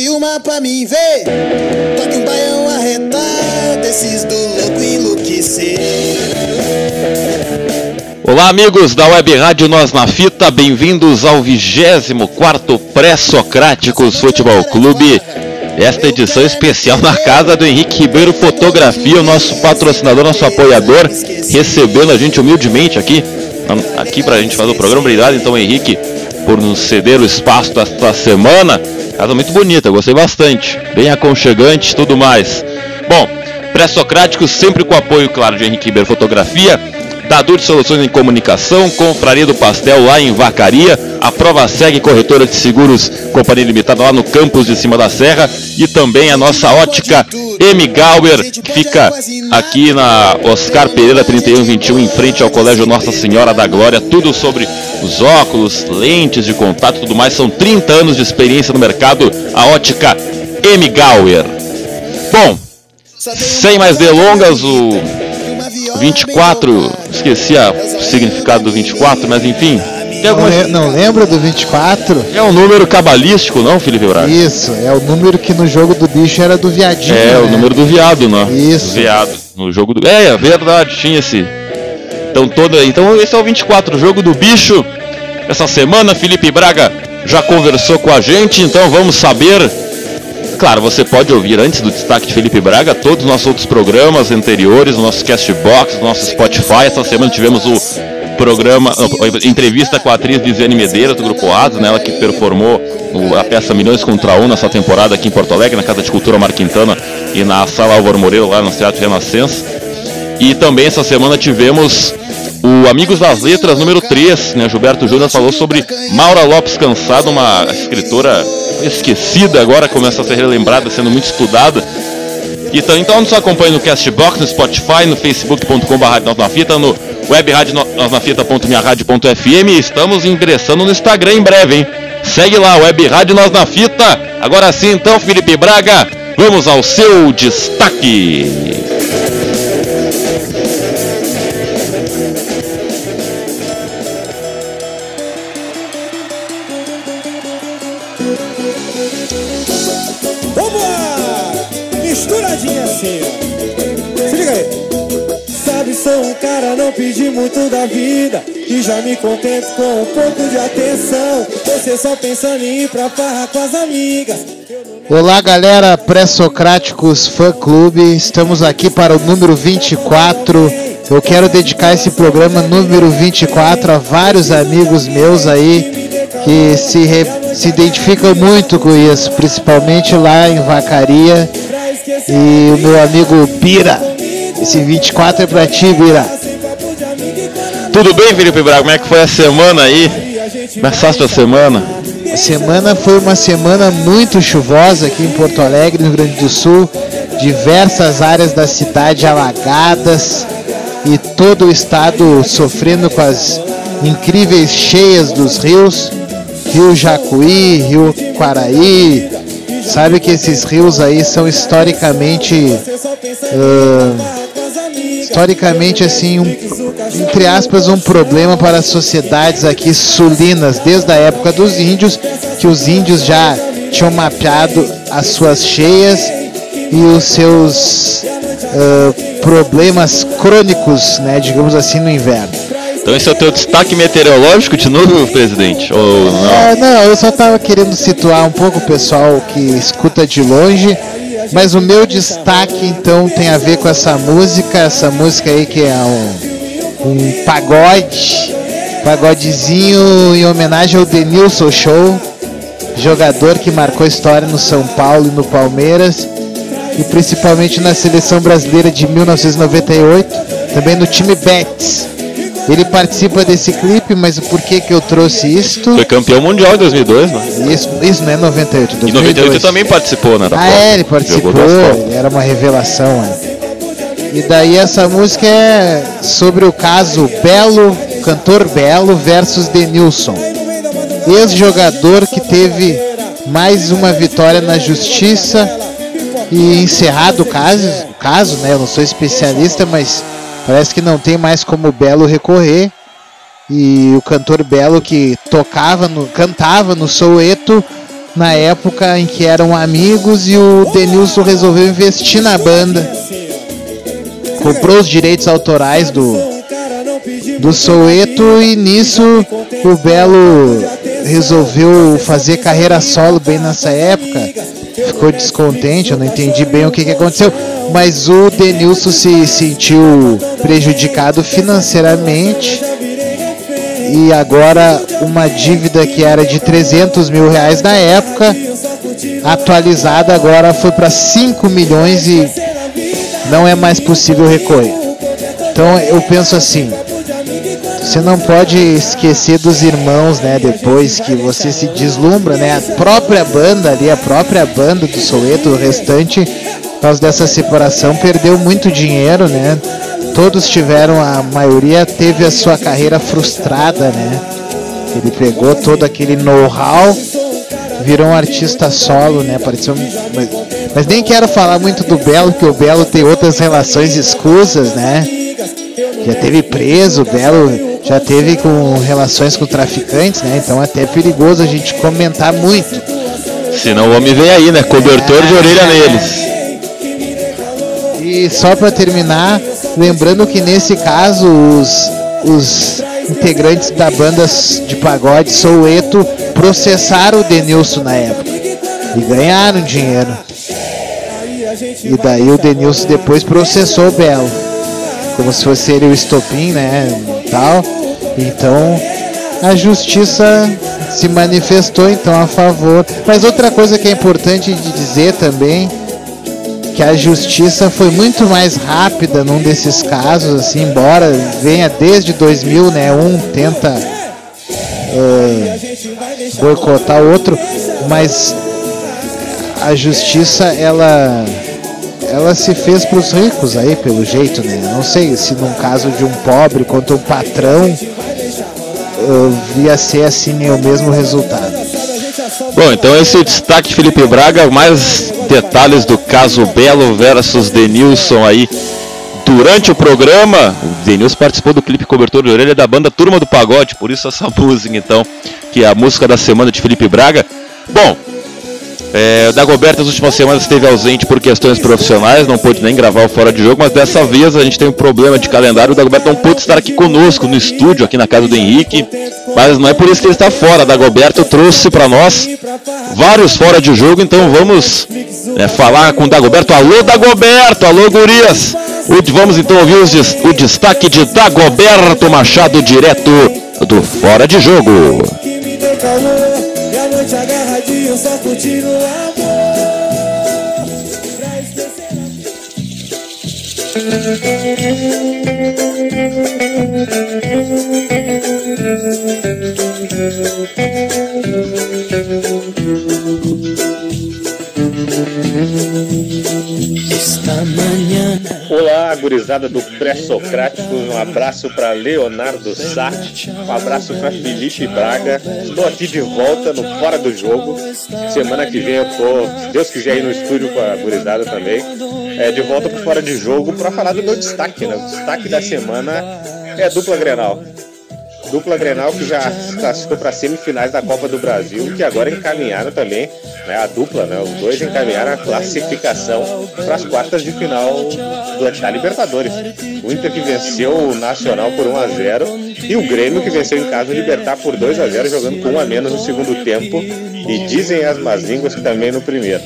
Toque uma pra mim ver. Toque um baião arretado, desses do louco enlouquecer. Olá, amigos da Web Rádio Nós na Fita, bem-vindos ao 24 Pré-Socráticos Futebol Clube. Esta edição especial na casa do Henrique Ribeiro Fotografia, o nosso patrocinador, nosso apoiador, recebendo a gente humildemente aqui, aqui pra gente fazer o programa. Obrigado, então, Henrique, por nos ceder o espaço desta semana. Casa muito bonita, gostei bastante. Bem aconchegante tudo mais. Bom, pré-socráticos sempre com apoio, claro, de Henrique Ribeiro Fotografia. Dadu de Soluções em Comunicação, Confraria do Pastel lá em Vacaria, a Prova Segue Corretora de Seguros Companhia Limitada lá no campus de cima da serra e também a nossa ótica M. Gauer, que fica aqui na Oscar Pereira 3121 em frente ao Colégio Nossa Senhora da Glória, tudo sobre os óculos, lentes de contato, tudo mais, são 30 anos de experiência no mercado, a ótica M. Gauer. Bom, sem mais delongas, o 24, esqueci o significado do 24, mas enfim. Não, le não lembra do 24? É um número cabalístico, não, Felipe Braga? Isso, é o número que no jogo do bicho era do viadinho. É, né? o número do viado, né? Isso. Do viado. No jogo do. É, é verdade, tinha esse. Então, todo... então esse é o 24, o jogo do bicho. Essa semana, Felipe Braga já conversou com a gente, então vamos saber Claro, você pode ouvir antes do destaque de Felipe Braga todos os nossos outros programas anteriores, o nosso Castbox, o nosso Spotify. Essa semana tivemos o programa, entrevista com a atriz Lisiane Medeiros do Grupo Asas, né, ela que performou a peça Milhões contra Um nessa temporada aqui em Porto Alegre, na Casa de Cultura Marquintana e na Sala Álvaro Moreira, lá no Teatro Renascença. E também essa semana tivemos o Amigos das Letras número 3, né? Gilberto Júnior falou sobre Maura Lopes Cansado, uma escritora esquecida, agora começa a ser relembrada, sendo muito estudada. Então, então nos acompanhe no Castbox, no Spotify, no facebook.com.br na Fita, no e estamos ingressando no Instagram em breve, hein? Segue lá, Web Rádio Nós na Fita. Agora sim, então, Felipe Braga, vamos ao seu destaque. Muito da vida. E já me contento com um pouco de atenção. Você só pensando em ir pra farra com as amigas. Olá, galera, pré-socráticos fã clube. Estamos aqui para o número 24. Eu quero dedicar esse programa número 24 a vários amigos meus aí que se, re- se identificam muito com isso, principalmente lá em Vacaria. E o meu amigo Bira. Esse 24 é pra ti, Bira. Tudo bem, Felipe Braga? Como é que foi a semana aí? Começaste a semana? A semana foi uma semana muito chuvosa aqui em Porto Alegre, no Rio Grande do Sul. Diversas áreas da cidade alagadas e todo o estado sofrendo com as incríveis cheias dos rios. Rio Jacuí, Rio Quaraí. Sabe que esses rios aí são historicamente, ah, historicamente assim, um, entre aspas, um problema para as sociedades aqui sulinas, desde a época dos índios, que os índios já tinham mapeado as suas cheias e os seus ah, problemas crônicos, né, digamos assim, no inverno. Então esse é o teu destaque meteorológico de novo, presidente? Ou não? É, não, eu só estava querendo situar um pouco o pessoal que escuta de longe, mas o meu destaque então tem a ver com essa música, essa música aí que é um, um pagode, pagodezinho em homenagem ao Denilson Show, jogador que marcou história no São Paulo e no Palmeiras, e principalmente na seleção brasileira de 1998, também no time Betis. Ele participa desse clipe, mas por que que eu trouxe isto? Foi campeão mundial em 2002, né? Isso, isso não é 98, Em 98 ele também participou, né? Ah, é, ele participou, ele era uma revelação. é. E daí essa música é sobre o caso Belo, cantor Belo versus Denilson. Ex-jogador que teve mais uma vitória na justiça e encerrado o caso, caso, né? Eu não sou especialista, mas parece que não tem mais como o Belo recorrer. E o cantor Belo que tocava, no, cantava no Soueto na época em que eram amigos e o Denilson resolveu investir na banda. Comprou os direitos autorais do, do Soueto e nisso o Belo resolveu fazer carreira solo bem nessa época. Ficou descontente, eu não entendi bem o que, que aconteceu. Mas o Denilson se sentiu prejudicado financeiramente e agora uma dívida que era de 300 mil reais na época, atualizada agora foi para 5 milhões e não é mais possível recorrer. Então eu penso assim, você não pode esquecer dos irmãos, né? Depois que você se deslumbra, né? A própria banda ali, a própria banda do Soweto, o restante, por causa dessa separação, perdeu muito dinheiro, né? Todos tiveram, a maioria teve a sua carreira frustrada, né? Ele pegou todo aquele know-how, virou um artista solo, né? Pareceu, mas, nem quero falar muito do Belo, porque o Belo tem outras relações escusas, né? Já teve preso, o Belo já teve com relações com traficantes, né? Então até é perigoso a gente comentar muito. Senão o homem vem aí, né? Cobertor de orelha neles. E só para terminar, lembrando que nesse caso os, os integrantes da banda de pagode Soueto processaram o Denilson na época e ganharam dinheiro. E daí o Denilson depois processou o Belo, como se fosse ele o estopim, né? Tal. Então a justiça se manifestou então a favor. Mas outra coisa que é importante de dizer também que a justiça foi muito mais rápida num desses casos, assim, embora venha desde 2000, né? Um tenta eh, boicotar o outro, mas a justiça ela ela se fez para os ricos aí, pelo jeito, né? Não sei se num caso de um pobre contra um patrão eh, ia ser assim o mesmo resultado. Bom, então esse é o destaque de Felipe Braga, mais detalhes do caso Belo versus Denilson aí durante o programa. O Denilson participou do clipe Cobertor de Orelha da banda Turma do Pagode, por isso essa música então, que é a música da semana de Felipe Braga. Bom, é, o Dagoberto nas últimas semanas esteve ausente por questões profissionais, não pôde nem gravar o Fora de Jogo, mas dessa vez a gente tem um problema de calendário, o Dagoberto não pôde estar aqui conosco no estúdio, aqui na casa do Henrique, mas não é por isso que ele está fora, Dagoberto trouxe para nós vários Fora de Jogo, então vamos é, falar com o Dagoberto. Alô Dagoberto, alô gurias! Vamos então ouvir os o destaque de Dagoberto Machado, direto do Fora de Jogo. que me E a noite agarradinho só gurizada do Pré-Socrático. Um abraço para Leonardo Sá. Um abraço para Felipe Braga. Estou aqui de volta no Fora do Jogo. Semana que vem eu tô, se Deus quiser, ir no estúdio com a gurizada também. É, de volta pro Fora de Jogo para falar do meu destaque. Né? O destaque da semana é a dupla Grenal. Dupla Grenal que já classificou para semifinais da Copa do Brasil, que agora encaminharam também, né, a dupla, né, os dois encaminharam a classificação para as quartas de final do, da Libertadores. O Inter que venceu o Nacional por 1 a 0 e o Grêmio que venceu em casa o Libertar por 2 a 0 jogando com um a menos no segundo tempo e dizem as más línguas que também no primeiro.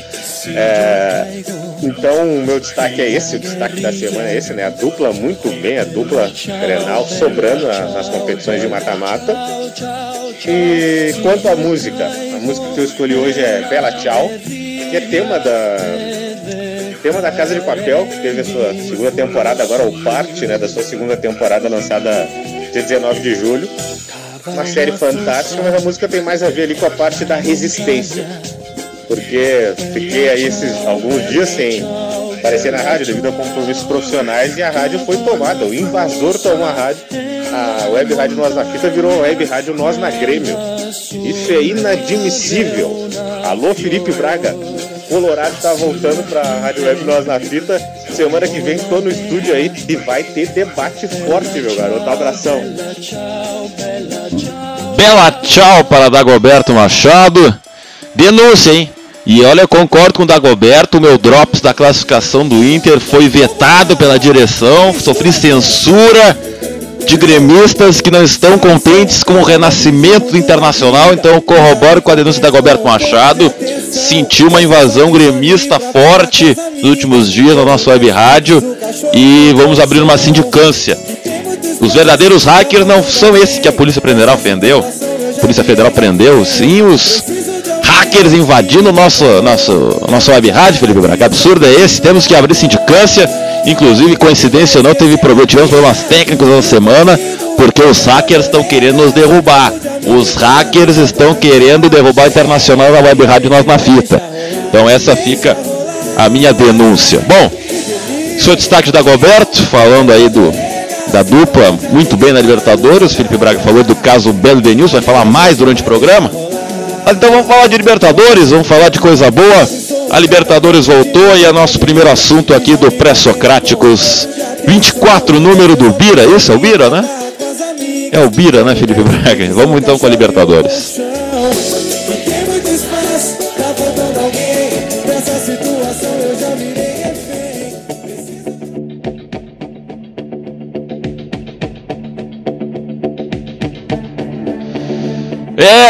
É, então, o meu destaque é esse, o destaque da semana é esse, né? A dupla muito bem, a dupla Grenal sobrando na- nas competições de mata-mata. E quanto à música, a música que eu escolhi hoje é Bela Tchau, que é tema da tema da Casa de Papel, que teve a sua segunda temporada agora, ou parte, né, da sua segunda temporada lançada dia 19 de julho. Uma série fantástica, mas a música tem mais a ver ali com a parte da resistência. Porque fiquei aí esses alguns dias sem aparecer na rádio devido a compromissos profissionais e a rádio foi tomada. O invasor tomou a rádio. A web rádio Nós na Fita virou web rádio Nós na Grêmio. Isso é inadmissível. Alô, Felipe Braga. Colorado tá voltando pra Rádio Web Nós na Fita. Semana que vem tô no estúdio aí e vai ter debate forte, meu garoto. Abração. Bela tchau para Dagoberto Machado. Denúncia, hein? E olha, eu concordo com o Dagoberto, o meu drops da classificação do Inter foi vetado pela direção, sofri censura de gremistas que não estão contentes com o renascimento do Internacional, então corroboro com a denúncia da Dagoberto Machado, sentiu uma invasão gremista forte nos últimos dias na nossa web rádio e vamos abrir uma sindicância. Os verdadeiros hackers não são esses que a Polícia Federal prendeu, a Polícia Federal prendeu, sim os hackers invadindo nosso, nosso, nosso web rádio, Felipe Braga. Absurdo é esse, temos que abrir sindicância. Inclusive, coincidência ou não, teve tivemos problemas técnicos na semana, porque os hackers estão querendo nos derrubar. Os hackers estão querendo derrubar a internacional da web rádio Nós na Fita. Então essa fica a minha denúncia. Bom, seu destaque da Goberto, falando aí do, da dupla, muito bem na Libertadores. Felipe Braga falou do caso Belo Denilson, vai falar mais durante o programa. Então vamos falar de Libertadores, vamos falar de coisa boa. A Libertadores voltou e é nosso primeiro assunto aqui do Pré-Socráticos 24, número do Bira. Isso é o Bira, né? É o Bira, né, Felipe Braga? Vamos então com a Libertadores.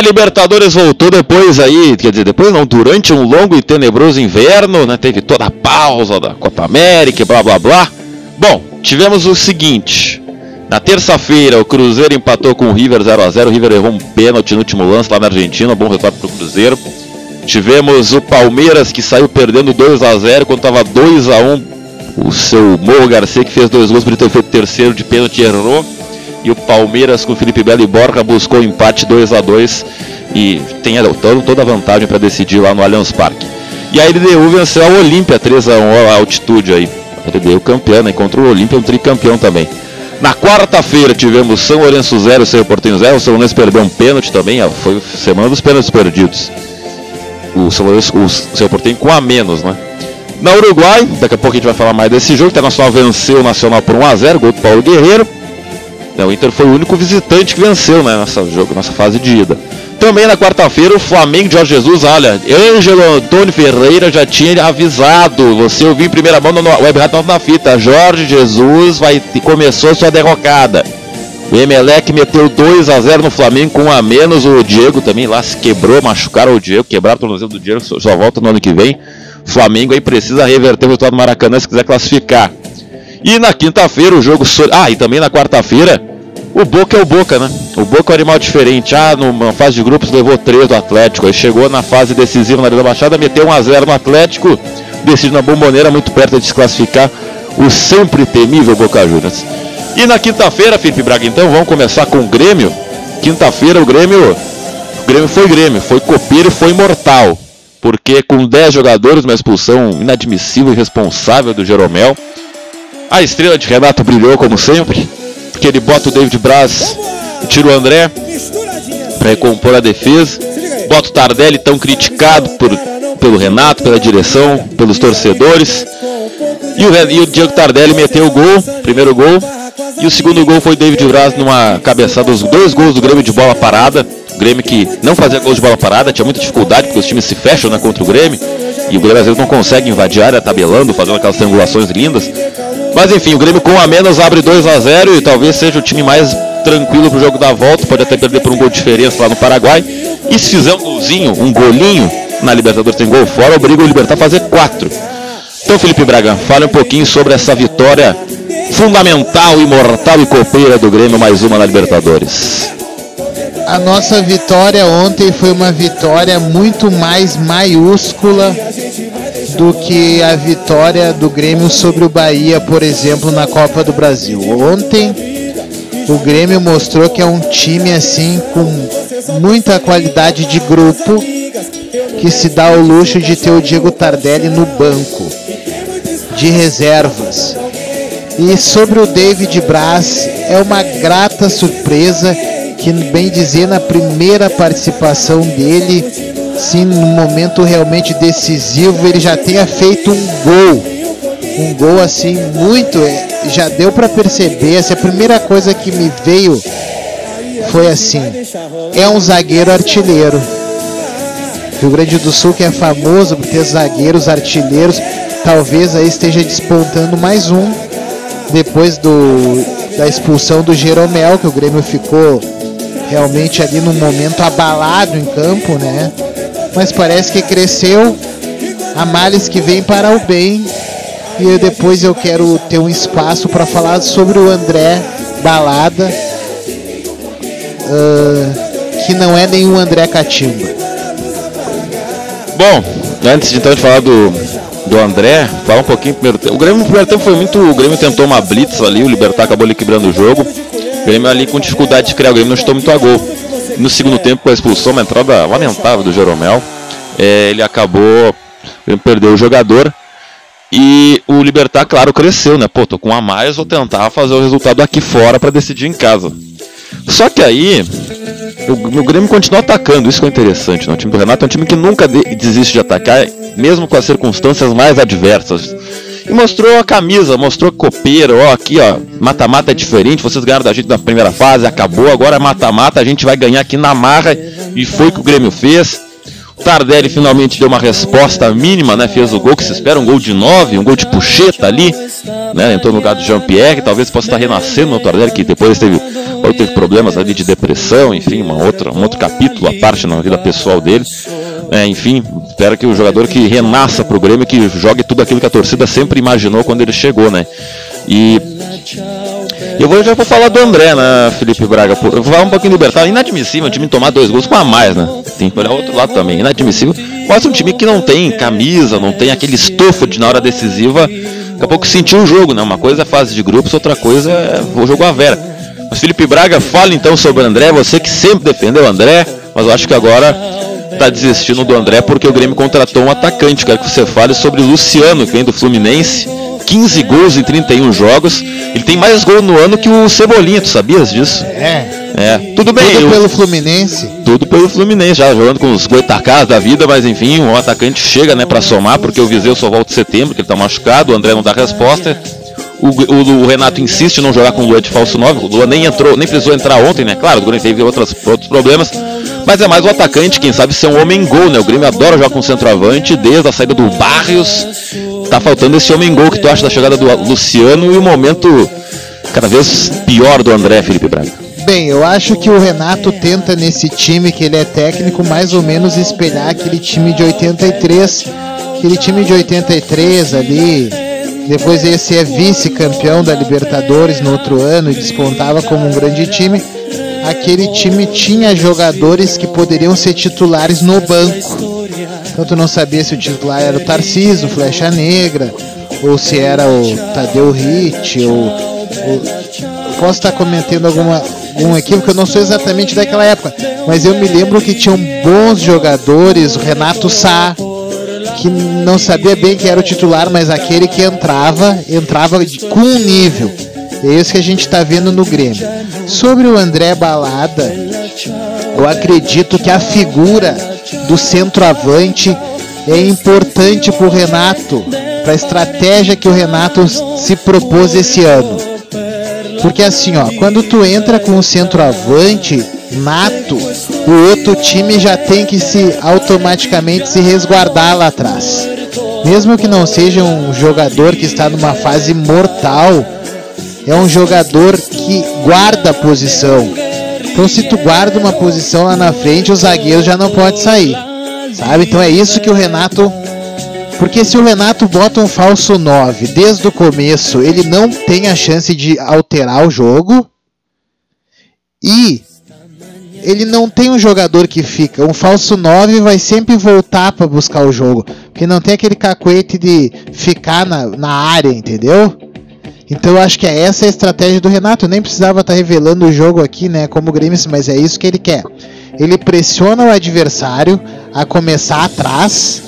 Libertadores voltou depois aí, quer dizer, depois não, durante um longo e tenebroso inverno, né? Teve toda a pausa da Copa América blá blá blá. Bom, tivemos o seguinte. Na terça-feira, o Cruzeiro empatou com o River 0x0. O River errou um pênalti no último lance lá na Argentina. Bom resultado para o Cruzeiro. Tivemos o Palmeiras que saiu perdendo 2x0 quando estava 2x1. O seu Morro Garcia que fez dois gols por ter feito terceiro de pênalti errou. E o Palmeiras com Felipe Belo e Borja buscou empate 2 a 2 e tem toda a vantagem para decidir lá no Allianz Parque. E a LDU venceu a Olímpia 3 a 1 a altitude aí. A LDU campeã, né? Contra o Olímpia, um tricampeão também. Na quarta-feira tivemos São Lourenço 0, Cerro Portenho 0. O São Lourenço perdeu um pênalti também, ó, foi semana dos pênaltis perdidos. O São Lourenço, o Cerro Portenho com a menos, né? Na Uruguai, daqui a pouco a gente vai falar mais desse jogo. O Internacional venceu o Nacional por 1x0, gol do Paulo Guerreiro. Né, O Inter foi o único visitante que venceu né, nessa, jogo, nessa fase de ida. Também na quarta-feira, o Flamengo de Jorge Jesus, olha, Ângelo Antônio Ferreira já tinha avisado. Você ouviu em primeira mão no Web Rádio na Fita. Jorge Jesus vai, começou sua derrocada. O Emelec meteu 2 a 0 no Flamengo com um a menos. O Diego também lá se quebrou, machucaram o Diego, quebraram o tornozelo do Diego, só, volta no ano que vem. Flamengo aí precisa reverter o resultado do Maracanã se quiser classificar. E na quinta-feira o jogo. Ah, e também na quarta-feira, o Boca é o Boca, né? O Boca é um animal diferente. Ah, numa fase de grupos levou 3 do Atlético. Aí chegou na fase decisiva na Arena da Baixada, meteu 1x0 no Atlético. Decide na bomboneira, muito perto de se classificar. O sempre temível Boca Juniors. E na quinta-feira, Felipe Braga, então, vamos começar com o Grêmio. Quinta-feira o Grêmio. O Grêmio foi Grêmio, foi copeiro e foi imortal. Porque com 10 jogadores, uma expulsão inadmissível e irresponsável do Jeromel. A estrela de Renato brilhou como sempre, porque ele bota o David Braz, tira o André para recompor a defesa, bota o Tardelli tão criticado por, pelo Renato, pela direção, pelos torcedores. E o, e o Diego Tardelli meteu o gol, primeiro gol, e o segundo gol foi o David Braz numa cabeçada, os dois gols do Grêmio de bola parada. O Grêmio que não fazia gols de bola parada, tinha muita dificuldade porque os times se fecham né, contra o Grêmio. E o Grêmio às vezes não consegue invadir a área tabelando, fazendo aquelas triangulações lindas. Mas enfim, o Grêmio com a menos abre 2 a 0 e talvez seja o time mais tranquilo pro jogo da volta. Pode até perder por um gol de diferença lá no Paraguai. E se fizer um golzinho, um golinho na Libertadores tem gol fora, obriga o Libertar a fazer 4. Então, Felipe Braga, fale um pouquinho sobre essa vitória fundamental, imortal e copeira do Grêmio, mais uma na Libertadores. A nossa vitória ontem foi uma vitória muito mais maiúscula do que a vitória do Grêmio sobre o Bahia, por exemplo, na Copa do Brasil. Ontem o Grêmio mostrou que é um time assim com muita qualidade de grupo que se dá o luxo de ter o Diego Tardelli no banco de reservas. E sobre o David Braz, é uma grata surpresa que, bem dizer, na primeira participação dele, sim, no momento realmente decisivo, ele já tenha feito um gol. Um gol assim muito, é, já deu para perceber. Essa é a primeira coisa que me veio foi assim: é um zagueiro artilheiro. Rio Grande do Sul que é famoso por ter zagueiros artilheiros, talvez aí esteja despontando mais um depois do, da expulsão do Jeromel, que o Grêmio ficou realmente ali num momento abalado em campo, né? Mas parece que cresceu a males que vem para o bem. E depois eu quero ter um espaço para falar sobre o André Balada, uh, que não é nenhum André Catimba. Bom, antes de então de falar do, do André, falar um pouquinho primeiro tempo. O Grêmio no primeiro tempo foi muito. O Grêmio tentou uma blitz ali, o Libertar acabou ali quebrando o jogo. O Grêmio ali com dificuldade de criar, o Grêmio não estou muito a gol. No segundo tempo, com a expulsão, uma entrada lamentável do Jeromel, é, ele acabou. Perdeu o jogador. E o Libertar, claro, cresceu, né? Pô, tô com a mais, vou tentar fazer o resultado aqui fora para decidir em casa. Só que aí, o, o Grêmio continua atacando, isso que é interessante. Né? O time do Renato é um time que nunca de, desiste de atacar, mesmo com as circunstâncias mais adversas. E mostrou a camisa, mostrou copeiro, ó, aqui ó, mata-mata é diferente, vocês ganharam da gente na primeira fase, acabou, agora é mata-mata, a gente vai ganhar aqui na marra, e foi o que o Grêmio fez. O Tardelli finalmente deu uma resposta mínima, né? Fez o gol que se espera, um gol de 9, um gol de puxeta ali, né? Entrou no lugar do Jean-Pierre, talvez possa estar renascendo no Tardelli, que depois teve, teve problemas ali de depressão, enfim, uma outra, um outro capítulo à parte na vida pessoal dele. É, enfim, espero que o jogador que renasça pro Grêmio, que jogue tudo aquilo que a torcida sempre imaginou quando ele chegou, né? E eu vou, já vou falar do André, né, Felipe Braga? Eu vou falar um pouquinho do Libertar. Inadmissível o time tomar dois gols com a mais, né? Tem que olhar outro lado também. Inadmissível. Mostra um time que não tem camisa, não tem aquele estofo de na hora decisiva. Daqui a pouco sentiu o jogo, né? Uma coisa é fase de grupos, outra coisa é o jogo à vera. Mas Felipe Braga, fala então sobre o André. Você que sempre defendeu o André, mas eu acho que agora tá desistindo do André porque o Grêmio contratou um atacante. Quero que você fale sobre o Luciano, que vem do Fluminense 15 gols em 31 jogos. Ele tem mais gol no ano que o Cebolinha, tu sabias disso? É. É, tudo bem. Tudo eu, pelo Fluminense. tudo pelo Fluminense, já jogando com os goitacás da vida, mas enfim, o atacante chega, né, para somar, porque o Viseu só volta em setembro, que ele tá machucado, o André não dá resposta. O, o- o Renato insiste em não jogar com o Luan de falso 9. O Luan nem entrou, nem precisou entrar ontem, né? Claro, o Grêmio teve outras, outros problemas. Mas é mais o atacante, quem sabe ser um homem gol, né? O Grêmio adora jogar com centroavante, desde a saída do Barrios. Tá faltando esse homem gol que tu acha da chegada do Luciano e o momento cada vez pior do André Felipe Braga. Bem, eu acho que o Renato tenta nesse time que ele é técnico mais ou menos espelhar aquele time de 83, aquele time de 83 ali. Depois esse é vice-campeão da Libertadores no outro ano e despontava como um grande time. Aquele time tinha jogadores que poderiam ser titulares no banco. Então tu não sabia se o titular era o Tarcísio, Flecha Negra, ou se era o Tadeu Ritt, ou, ou posso estar cometendo alguma um equívoco, eu não sou exatamente daquela época, mas eu me lembro que tinham bons jogadores, o Renato Sá, que não sabia bem quem era o titular, mas aquele que entrava, entrava de- com um nível. É isso que a gente está vendo no Grêmio. Sobre o André Balada, eu acredito que a figura do centroavante é importante para o Renato, para a estratégia que o Renato se propôs esse ano. Porque assim, ó, quando tu entra com o centroavante nato, o outro time já tem que se automaticamente se resguardar lá atrás. Mesmo que não seja um jogador que está numa fase mortal, é um jogador que guarda a posição. Então se tu guarda uma posição lá na frente, o zagueiro já não pode sair. Sabe? Então é isso que o Renato porque se o Renato bota um falso 9 desde o começo, ele não tem a chance de alterar o jogo. E ele não tem um jogador que fica. Um falso 9 vai sempre voltar para buscar o jogo. Porque não tem aquele cacuete de ficar na, na área, entendeu? Então eu acho que é essa a estratégia do Renato. Eu nem precisava estar revelando o jogo aqui, né? Como o Grêmio, mas é isso que ele quer. Ele pressiona o adversário a começar atrás,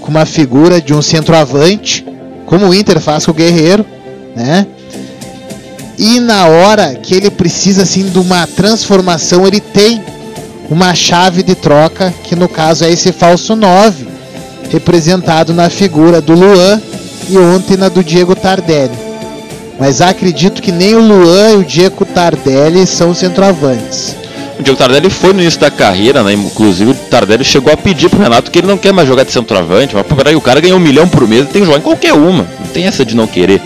com uma figura de um centroavante, como o Inter faz com o Guerreiro, né? E na hora que ele precisa assim de uma transformação, ele tem uma chave de troca, que no caso é esse falso 9, representado na figura do Luan e ontem na do Diego Tardelli. Mas acredito que nem o Luan e o Diego Tardelli são centroavantes. O Diego Tardelli foi no início da carreira, né? Inclusive o Tardelli chegou a pedir pro Renato que ele não quer mais jogar de centroavante. Mas peraí, o cara ganhou um milhão por mês e tem que jogar em qualquer uma. Não tem essa de não querer.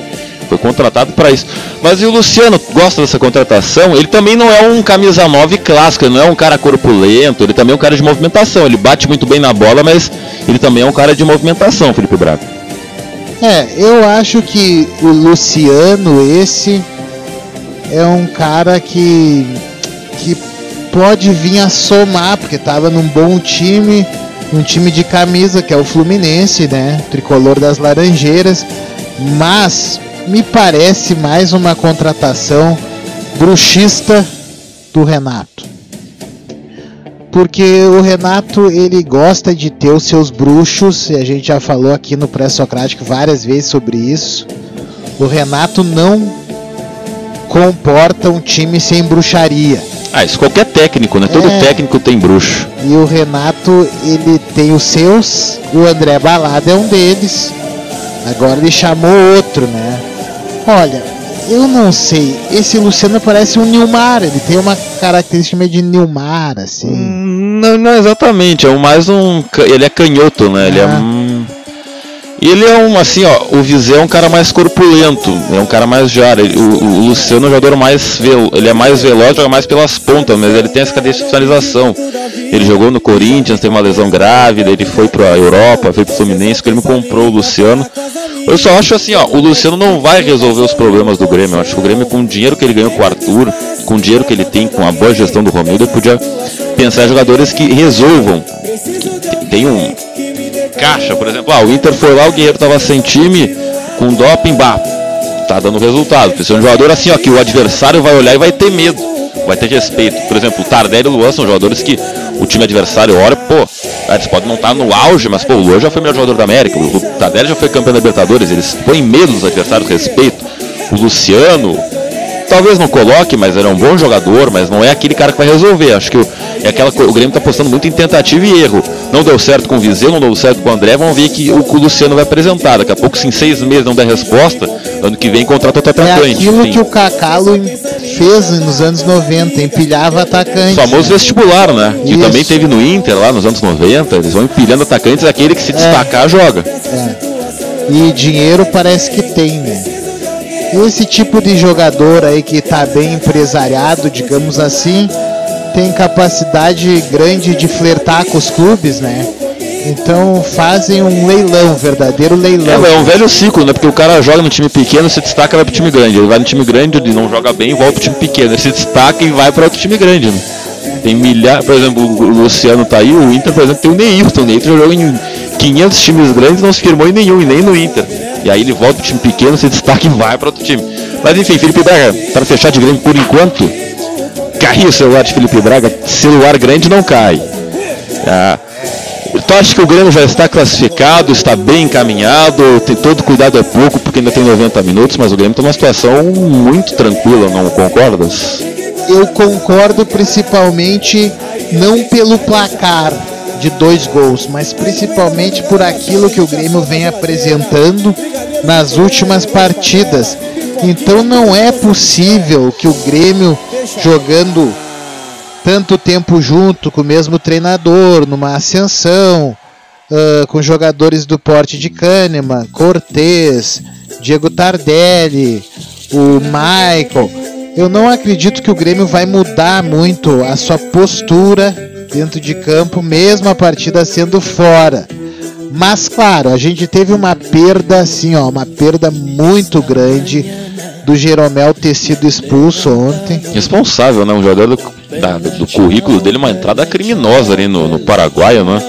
Contratado para isso. Mas e o Luciano gosta dessa contratação? Ele também não é um camisa 9 clássico, ele não é um cara corpulento, ele também é um cara de movimentação. Ele bate muito bem na bola, mas ele também é um cara de movimentação, Felipe Braga. É, eu acho que o Luciano, esse, é um cara que, que pode vir a somar, porque estava num bom time, um time de camisa, que é o Fluminense, né? Tricolor das Laranjeiras. Mas me parece mais uma contratação bruxista do Renato. Porque o Renato ele gosta de ter os seus bruxos, e a gente já falou aqui no pré-socrático várias vezes sobre isso. O Renato não comporta um time sem bruxaria. Ah, isso qualquer técnico, né? Todo É. técnico tem bruxo. E o Renato, ele tem os seus, o André Balada é um deles. Agora ele chamou outro, né? Olha, eu não sei. Esse Luciano parece um Nilmar, ele tem uma característica meio de Nilmar, assim. Não, não exatamente, é um mais um. Ele é canhoto, né? Ele é Ah. um. E ele é um, assim, ó, o Viseu é um cara mais corpulento, é um cara mais jara. O, o Luciano é um jogador mais vel, ele é mais veloz, joga mais pelas pontas, mas ele tem essa cadeia de finalização. Ele jogou no Corinthians, teve uma lesão grave, ele foi pra Europa, foi pro Fluminense, que ele me comprou o Luciano. Eu só acho assim, ó, o Luciano não vai resolver os problemas do Grêmio. Eu acho que o Grêmio, com o dinheiro que ele ganhou com o Arthur, com o dinheiro que ele tem, com a boa gestão do Romildo, podia pensar em jogadores que resolvam. Que Tem um caixa, por exemplo, ah, o Inter foi lá, o Guerreiro tava sem time, com doping, bah, tá dando resultado. Precisa de um jogador assim, ó, que o adversário vai olhar e vai ter medo, vai ter respeito. Por exemplo, o Tardelli e o Luan são jogadores que o time adversário olha, pô, eles podem não estar no auge, mas pô, o Luan já foi o melhor jogador da América, o Tardelli já foi campeão da Libertadores, eles põem medo dos adversários, respeito. O Luciano, talvez não coloque, mas ele é um bom jogador, mas não é aquele cara que vai resolver. Acho que o, é aquela, o Grêmio está apostando muito em tentativa e erro. Não deu certo com o Viseu, não deu certo com o André, vamos ver que o, que o Luciano vai apresentar. Daqui a pouco, se em seis meses não der resposta, ano que vem contrata outro É atacante. aquilo Enfim, que o Cacalo fez nos anos 90, empilhava atacante. o famoso vestibular, né? Que Isso. também teve no Inter lá nos anos 90. Eles vão empilhando atacantes, aquele que se destacar joga. E dinheiro parece que tem, né? Esse tipo de jogador aí que tá bem empresariado, digamos assim, tem capacidade grande de flertar com os clubes, né? Então fazem um leilão, um verdadeiro É, leilão. é um velho ciclo, né? Porque o cara joga no time pequeno, se destaca, vai pro time grande. Ele vai no time grande, ele não joga bem, volta pro time pequeno. Ele se destaca e vai para outro time grande, né? Tem milhares, por exemplo, o Luciano tá aí, o Inter, por exemplo, tem o Neilton. O Neilton jogou em 500 times grandes não se firmou em nenhum, e nem no Inter. E aí ele volta pro time pequeno, se destaca e vai para outro time. Mas enfim, Felipe Braga, para fechar de Grêmio por enquanto, caiu o celular de Felipe Braga, celular grande não cai. Ah, Tu acha que o Grêmio já está classificado, está bem encaminhado, tem todo cuidado é pouco porque ainda tem 90 minutos, mas o Grêmio está numa situação muito tranquila, não concordas? Eu concordo principalmente não pelo placar de dois gols, mas principalmente por aquilo que o Grêmio vem apresentando nas últimas partidas. Então não é possível que o Grêmio jogando tanto tempo junto com o mesmo treinador, numa ascensão, ah, com jogadores do porte de Kahneman, Cortez, Diego Tardelli, o Michael. Eu não acredito que o Grêmio vai mudar muito a sua postura dentro de campo, mesmo a partida sendo fora. Mas claro, a gente teve uma perda assim, ó, uma perda muito grande do Jeromel ter sido expulso ontem. Responsável, né? Um jogador do, da- do currículo dele, uma entrada criminosa ali no, no Paraguai, né?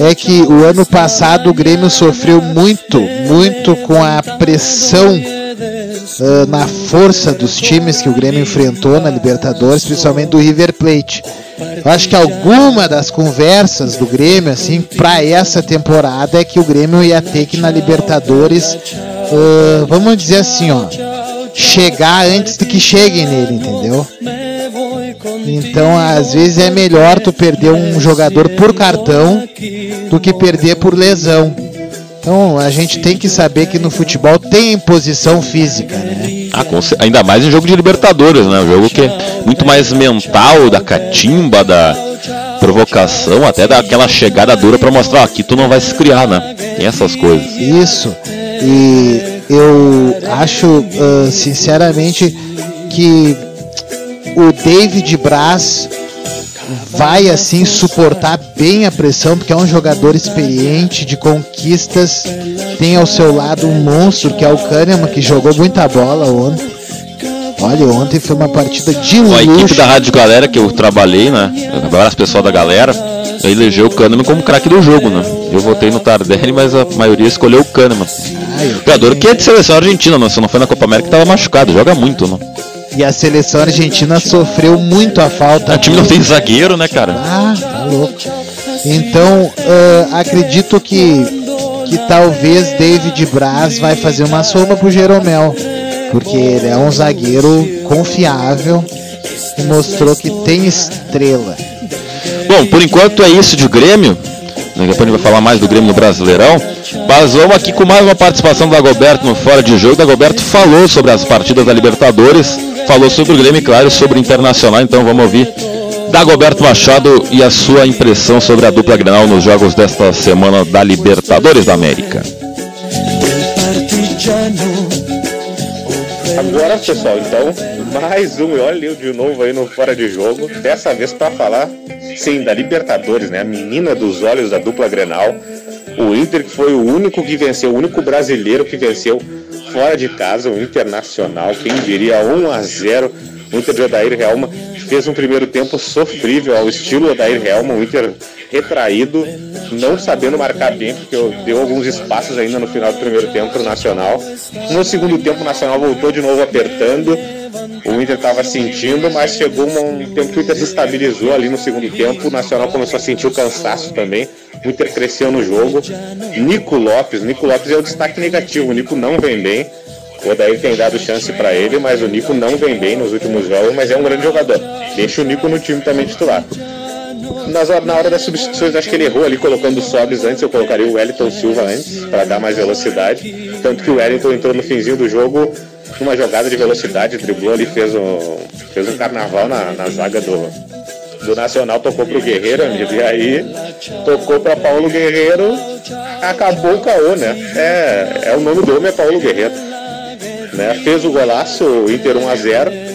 é que o ano passado o Grêmio sofreu muito, muito com a pressão uh, na força dos times que o Grêmio enfrentou na Libertadores, principalmente do River Plate. Eu acho que alguma das conversas do Grêmio, assim, para essa temporada é que o Grêmio ia ter que na Libertadores, uh, vamos dizer assim, ó, chegar antes do que cheguem nele, entendeu? Então, às vezes é melhor tu perder um jogador por cartão do que perder por lesão. Então, a gente tem que saber que no futebol tem imposição física, né? Ah, ainda mais em jogo de Libertadores, né? Um jogo que é muito mais mental, da catimba, da provocação, até daquela chegada dura para mostrar, aqui tu não vai se criar, né? Tem essas coisas. Isso. E eu acho, uh, sinceramente, que o David Braz vai assim suportar bem a pressão, porque é um jogador experiente de conquistas. Tem ao seu lado um monstro que é o Kahneman, que jogou muita bola ontem. Olha, ontem foi uma partida de luxo. A equipe da Rádio Galera que eu trabalhei, né? Agora as pessoas da galera, elegeu o Kahneman como craque do jogo, né? Eu votei no Tardelli, mas a maioria escolheu o Kahneman. Ah, jogador que é de seleção argentina, não, se não foi na Copa América, estava machucado, joga muito, né? E a seleção argentina sofreu muito a falta. O time não tem zagueiro, né, cara? Ah, tá louco. Então, uh, acredito que, que talvez David Braz vai fazer uma soma pro Jeromel. Porque ele é um zagueiro confiável e mostrou que tem estrela. Bom, por enquanto é isso de Grêmio. Depois a gente vai falar mais do Grêmio no Brasileirão. Mas vamos aqui com mais uma participação do Dagoberto no Fora de Jogo. O Dagoberto falou sobre as partidas da Libertadores, falou sobre o Grêmio, claro, sobre o Internacional. Então vamos ouvir Dagoberto Machado e a sua impressão sobre a dupla Grenal nos jogos desta semana da Libertadores da América. Agora, pessoal, então, mais um, olha eu de novo aí no Fora de Jogo, dessa vez para falar, sim, da Libertadores, né? A menina dos olhos da dupla Grenal. O Inter que foi o único que venceu, o único brasileiro que venceu fora de casa, o Internacional, quem diria 1 a 0 o Inter de Odair Helma fez um primeiro tempo sofrível ao estilo Odair Helma, o Inter retraído, não sabendo marcar bem, porque deu alguns espaços ainda no final do primeiro tempo para o Nacional. No segundo tempo, o Nacional voltou de novo apertando, o Inter estava sentindo, mas chegou um tempo que o Inter se estabilizou ali no segundo tempo, o Nacional começou a sentir o cansaço também, Inter cresceu no jogo. Nico Lopes, Nico Lopes é o destaque negativo, o Nico não vem bem. O Odair tem dado chance para ele, mas o Nico não vem bem nos últimos jogos, mas é um grande jogador. Deixa o Nico no time também titular. Nas, na hora das substituições, acho que ele errou ali colocando o Sobs antes. Eu colocaria o Wellington Silva antes, para dar mais velocidade. Tanto que o Wellington entrou no finzinho do jogo numa jogada de velocidade, driblou ali, fez um, fez um carnaval na, na zaga do, do Nacional, tocou pro Guerreiro, amigo. E aí, tocou para Paulo Guerreiro, acabou o caô, né? É, é o nome do homem é Paulo Guerreiro. Né? Fez o golaço, o Inter 1 a 0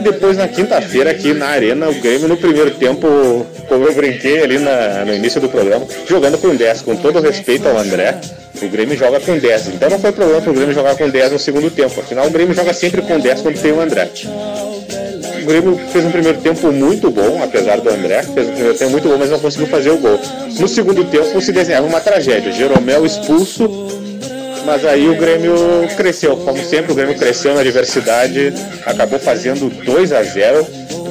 depois na quinta-feira aqui na arena, o Grêmio no primeiro tempo, como eu brinquei ali na, no início do programa, jogando com 10, com todo respeito ao André, o Grêmio joga com 10. Então não foi problema para o Grêmio jogar com 10 no segundo tempo. Afinal, o Grêmio joga sempre com 10 quando tem o André. Grêmio fez um primeiro tempo muito bom, apesar do André, fez um primeiro tempo muito bom, mas não conseguiu fazer o gol. No segundo tempo se desenhava uma tragédia. Jeromel expulso, mas aí o Grêmio cresceu, como sempre, o Grêmio cresceu na diversidade, acabou fazendo 2 a 0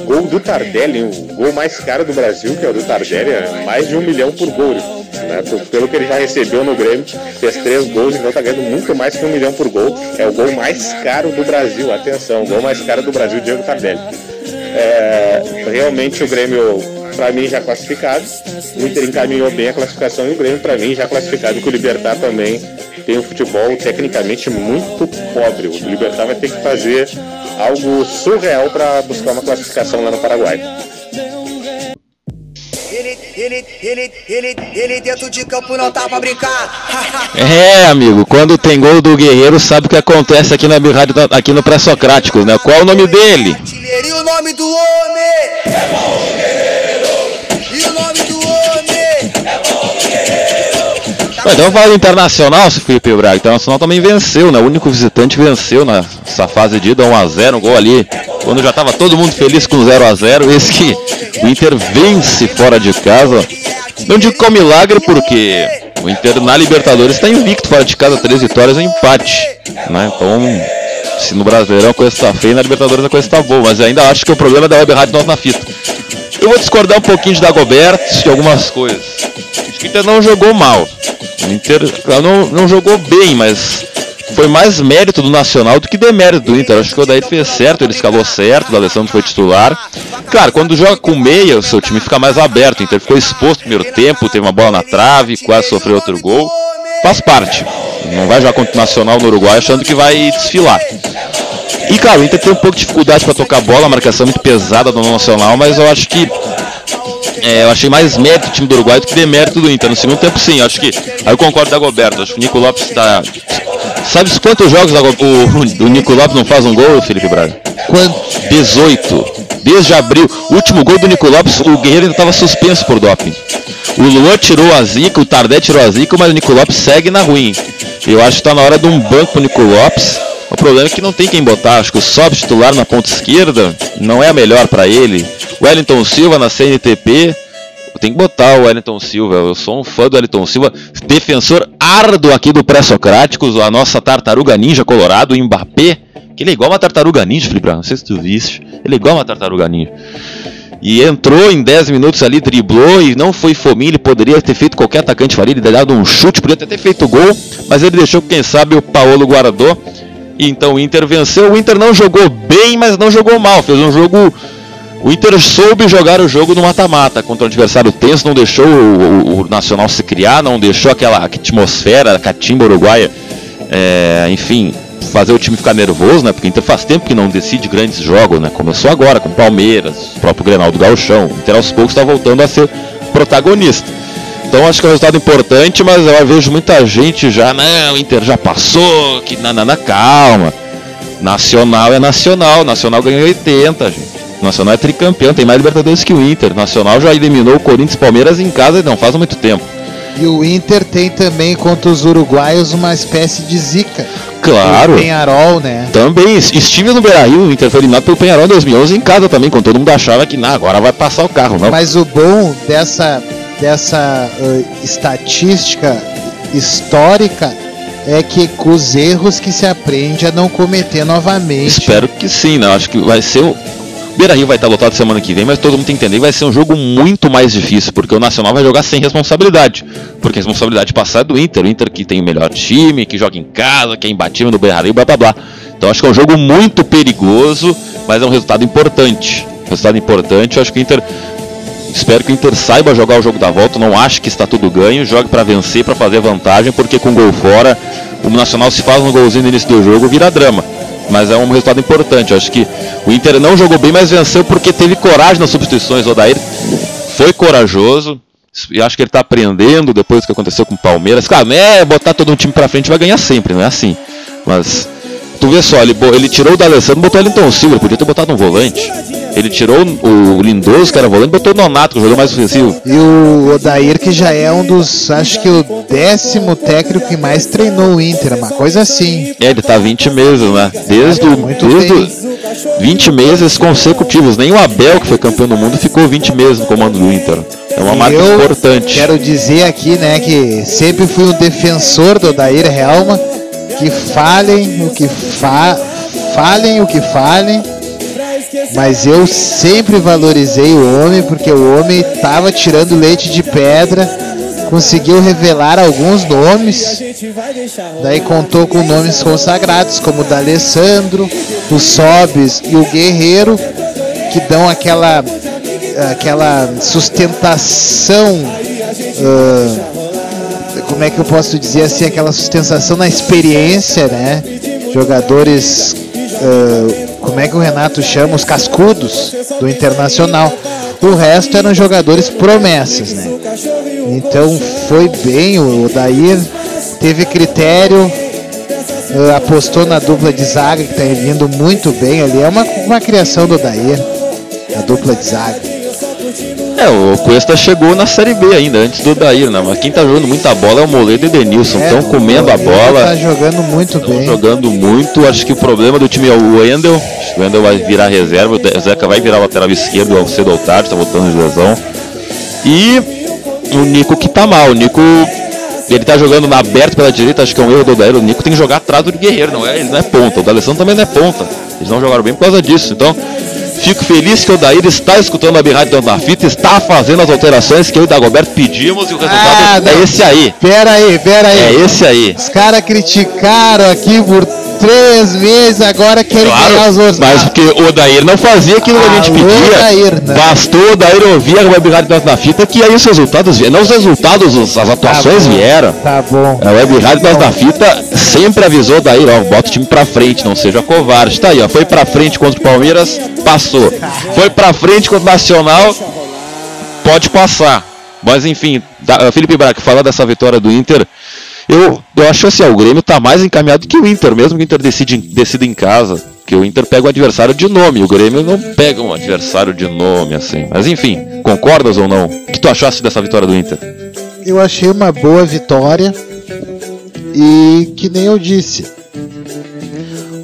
Gol do Tardelli, o gol mais caro do Brasil, que é o do Tardelli, é mais de um milhão por gol. Né? Pelo que ele já recebeu no Grêmio, fez três gols, então tá ganhando muito mais que um milhão por gol. É o gol mais caro do Brasil, atenção, o gol mais caro do Brasil, Diego Tardelli. É, realmente o Grêmio, para mim, já classificado. O Inter encaminhou bem a classificação e o Grêmio, para mim, já classificado, que o Libertar também tem um futebol tecnicamente muito pobre. O Libertar vai ter que fazer algo surreal para buscar uma classificação lá no Paraguai. Ele, ele, ele, ele, dentro de campo não tá pra brincar. é, amigo, quando tem gol do Guerreiro, sabe o que acontece aqui na rádio, aqui no Pré-Socráticos, né? Qual é o nome dele? E o nome do homem? É Paulo então vamos falar Internacional, Felipe Braga. O Internacional também venceu, né? O único visitante venceu nessa fase de ida 1x0, um gol ali. Quando já estava todo mundo feliz com 0x0. Esse que o Inter vence fora de casa. Não digo que é milagre porque o Inter na Libertadores está invicto fora de casa, três vitórias e um empate. Né? Então Se no Brasileirão a coisa tá feia, na Libertadores a coisa tá boa. Mas ainda acho que o problema é da Web Rádio Nós na Fita. Eu vou discordar um pouquinho de Dagoberto de algumas coisas. Inter não jogou mal. O Inter não, não jogou bem, mas foi mais mérito do Nacional do que demérito do Inter. Acho que o Odair fez certo, ele escalou certo, o Alessandro foi titular. Claro, quando joga com meia, o seu time fica mais aberto. O Inter ficou exposto no primeiro tempo, teve uma bola na trave, quase sofreu outro gol. Faz parte. Não vai jogar contra o Nacional no Uruguai achando que vai desfilar. E claro, o Inter tem um pouco de dificuldade para tocar bola, a marcação é muito pesada do Nacional, mas eu acho que é, eu achei mais mérito do time do Uruguai do que demérito do Inter. No segundo tempo, sim, acho que. Aí eu concordo da Goberto. Acho que o Nico Lopes está. Sabe quantos jogos o, o Nico Lopes não faz um gol, Felipe Braga? Quantos? 18. Desde abril. O último gol do Nico Lopes, o Guerreiro ainda estava suspenso por doping. O Luan tirou a zica, o Tardet tirou a zica, mas o Nico Lopes segue na ruim. Eu acho que está na hora de um banco pro Nico Lopes. O problema é que não tem quem botar. Acho que o sobe titular na ponta esquerda não é a melhor para ele. Wellington Silva na CNTP. Tem que botar o Wellington Silva. Eu sou um fã do Wellington Silva, defensor árduo aqui do Pré-Socráticos, a nossa tartaruga ninja colorado, o Mbappé. Que ele é igual uma tartaruga ninja, Felipe. Não sei se tu viste. Ele é igual uma tartaruga ninja. E entrou em 10 minutos ali, driblou e não foi fominha. Ele poderia ter feito qualquer atacante faria, ele dado um chute, podia ter feito gol, mas ele deixou, quem sabe, o Paulo guardou. Então o Inter venceu. O Inter não jogou bem, mas não jogou mal. Fez um jogo o Inter soube jogar o jogo no mata-mata contra um adversário tenso, não deixou o, o, o, Nacional se criar, não deixou aquela atmosfera, a catimba uruguaia, é, enfim, fazer o time ficar nervoso, né? Porque o Inter faz tempo que não decide grandes jogos, né? Começou agora com o Palmeiras, o próprio Grenal do Gauchão. O Inter aos poucos está voltando a ser protagonista. Então acho que é um resultado importante, mas eu vejo muita gente já, não, o Inter já passou, que nanana, calma. Nacional é nacional, Nacional ganhou 80, gente. Nacional é tricampeão, tem mais Libertadores que o Inter. Nacional já eliminou o Corinthians e Palmeiras em casa não faz muito tempo. E o Inter tem também contra os uruguaios uma espécie de zica. Claro. O Penharol, né? Também. Estive no Beira-Rio, o Inter foi eliminado pelo Penharol em 2011 em casa também, quando todo mundo achava que nah, agora vai passar o carro, não. Mas o bom dessa, dessa uh, estatística histórica é que com os erros que se aprende a não cometer novamente. Espero que sim, né? Acho que vai ser o Beira Rio vai estar lotado semana que vem, mas todo mundo tem que entender que vai ser um jogo muito mais difícil, porque o Nacional vai jogar sem responsabilidade. Porque a responsabilidade passar é do Inter, o Inter que tem o melhor time, que joga em casa, que é imbatível no Beira Rio, blá blá blá. Então acho que é um jogo muito perigoso, mas é um resultado importante. Resultado importante, eu acho que o Inter. Espero que o Inter saiba jogar o jogo da volta, não acho que está tudo ganho, jogue para vencer, para fazer vantagem, porque com gol fora, o Nacional se faz um golzinho no início do jogo, vira drama mas é um resultado importante. Acho que o Inter não jogou bem, mas venceu porque teve coragem nas substituições. O Odair foi corajoso. E acho que ele está aprendendo depois do que aconteceu com o Palmeiras. Claro, é botar todo um time para frente vai ganhar sempre, não é assim. Mas tu vê só, ele, ele tirou o D'Alessandro e botou o Elton Silva, podia ter botado um volante. Ele tirou o Lindoso, que era volante, botou o Nonato, que jogou mais ofensivo. E o Odair, que já é um dos, acho que o décimo técnico que mais treinou o Inter, uma coisa assim. É, ele tá 20 meses, né? Desde o. Desde o 20 meses consecutivos. Nem o Abel, que foi campeão do mundo, ficou 20 meses no comando do Inter. É uma marca eu importante. Quero dizer aqui, né, que sempre fui um defensor do Odair Helma, que falem o que fa falem o que falem mas eu sempre valorizei o homem porque o homem estava tirando leite de pedra, conseguiu revelar alguns nomes, daí contou com nomes consagrados como o da Alessandro, o Sobes e o Guerreiro, que dão aquela aquela sustentação uh, como é que eu posso dizer assim aquela sustentação na experiência né jogadores uh, como é que o Renato chama? Os cascudos do Internacional. O resto eram jogadores promessas, né? Então foi bem, o Odair teve critério, eh, apostou na dupla de zaga que está vindo muito bem ali. É uma, uma criação do Odair, a dupla de zaga. É, o Cuesta chegou na Série B ainda, antes do Daír, né? Mas quem tá jogando muita bola é o Moledo e Denilson. Estão é, comendo a bola. Tá jogando muito bem. jogando muito. Acho que o problema do time é o Wendel. Acho que o Wendel vai virar reserva. O Zeca vai virar lateral esquerdo cedo ou tarde, tá voltando de lesão. E o Nico que tá mal. O Nico ele tá jogando na aberto pela direita, acho que é um erro do Odair. O Nico tem que jogar atrás do Guerreiro, não é? Ele não é ponta. O D'Alessandro também não é ponta. Eles não jogaram bem por causa disso. Então, fico feliz que o Odair está escutando a Birrádio da Fita, está fazendo as alterações que eu e o Dagoberto pedimos e o resultado Ah, é esse aí. Pera aí, pera aí. É esse aí. Os caras criticaram aqui por três meses, agora querem ganhar os Claro, outros. mas porque o Odair não fazia aquilo que a gente Alô, pedia. Odair, não. Bastou o Odair ouvir a Web Rádio na Fita que aí os resultados vieram. Não os resultados, os- as atuações bom. vieram. Tá bom. A Web Rádio Nós da Fita sempre avisou daí, ó, bota o time pra frente, não seja covarde. Tá aí, ó, foi pra frente contra o Palmeiras, passou. Foi pra frente contra o Nacional, pode passar. Mas enfim, da- Felipe Braga, falar dessa vitória do Inter, eu, eu acho assim, ó, o Grêmio tá mais encaminhado que o Inter, mesmo que o Inter decide, decida em casa. Que o Inter pega o adversário de nome, o Grêmio não pega um adversário de nome, assim. Mas enfim, concordas ou não? O que tu achaste dessa vitória do Inter? Eu achei uma boa vitória e que nem eu disse,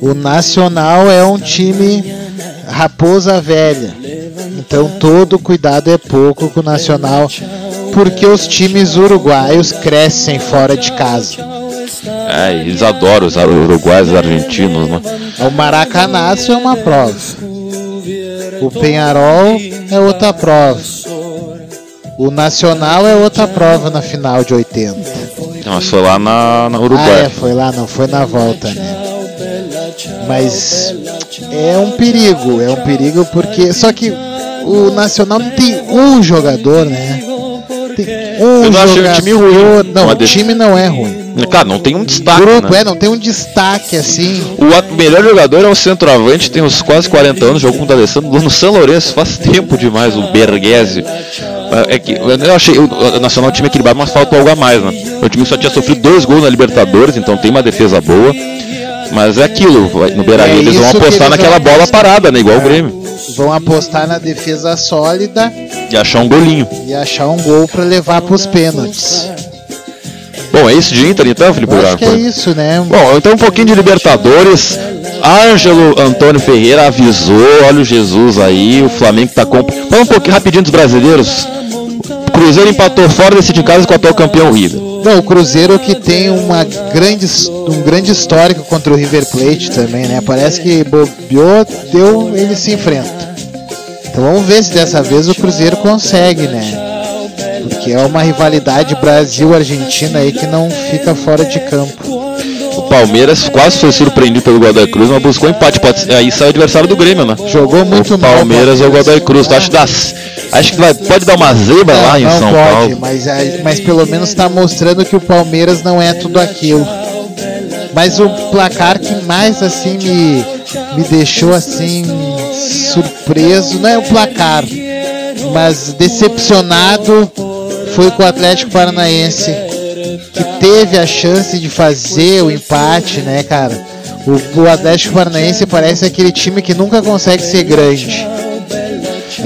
o Nacional é um time raposa velha. Então todo cuidado é pouco com o Nacional, porque os times uruguaios crescem fora de casa. É, eles adoram os uruguaios os argentinos, né? O Maracanaço é uma prova. O Penharol é outra prova. O Nacional é outra prova na final de 80. Mas foi lá na, na Ah, Uruguai. é, foi lá, não foi na volta, né? Mas é um perigo, é um perigo porque. Só que o Nacional não tem um jogador, né? Um Eu não achei o time ruim. Não, o time não é ruim. Cara, não tem um destaque. Grupo, né? é, não tem um destaque assim. O melhor jogador é o centroavante, tem uns quase 40 anos, jogou com o D'Alessandro no São Lourenço, faz tempo demais, o Berguese. É que, eu achei o o Nacional é time equilibrado, mas faltou algo a mais, né? O time só tinha sofrido dois gols na Libertadores, então tem uma defesa boa. Mas é aquilo, no Beira É eles vão apostar eles naquela vão bola parada, né? Igual o Grêmio. Vão apostar na defesa sólida E achar um golinho. e achar um gol pra levar pros pênaltis. Bom, é isso de Inter então, Felipe Eu acho que é isso, né? Bom, então um pouquinho de Libertadores. Ângelo Antônio Ferreira avisou, olha o Jesus aí, o Flamengo tá com. Fala um pouquinho rapidinho dos brasileiros. Cruzeiro empatou fora, decide em casa com o atual campeão River. Não, o Cruzeiro que tem uma grande, um grande histórico contra o River Plate também, né? Parece que bobeou, deu, ele se enfrenta. Então vamos ver se dessa vez o Cruzeiro consegue, né? Porque é uma rivalidade Brasil-Argentina aí que não fica fora de campo. O Palmeiras quase foi surpreendido pelo Godoy Cruz, mas buscou empate. Pode aí sai o adversário do Grêmio, né? Jogou muito o mal. Palmeiras ou o Godoy Cruz. Tu acha, que dá- acho que vai, pode dar uma zebra lá em não São pode, Paulo. Mas, mas pelo menos está mostrando que o Palmeiras não é tudo aquilo. Mas o placar que mais assim me, me deixou assim surpreso, não é o placar, mas decepcionado foi com o Atlético Paranaense, que teve a chance de fazer o empate, né, cara? O, o Atlético Paranaense parece aquele time que nunca consegue ser grande.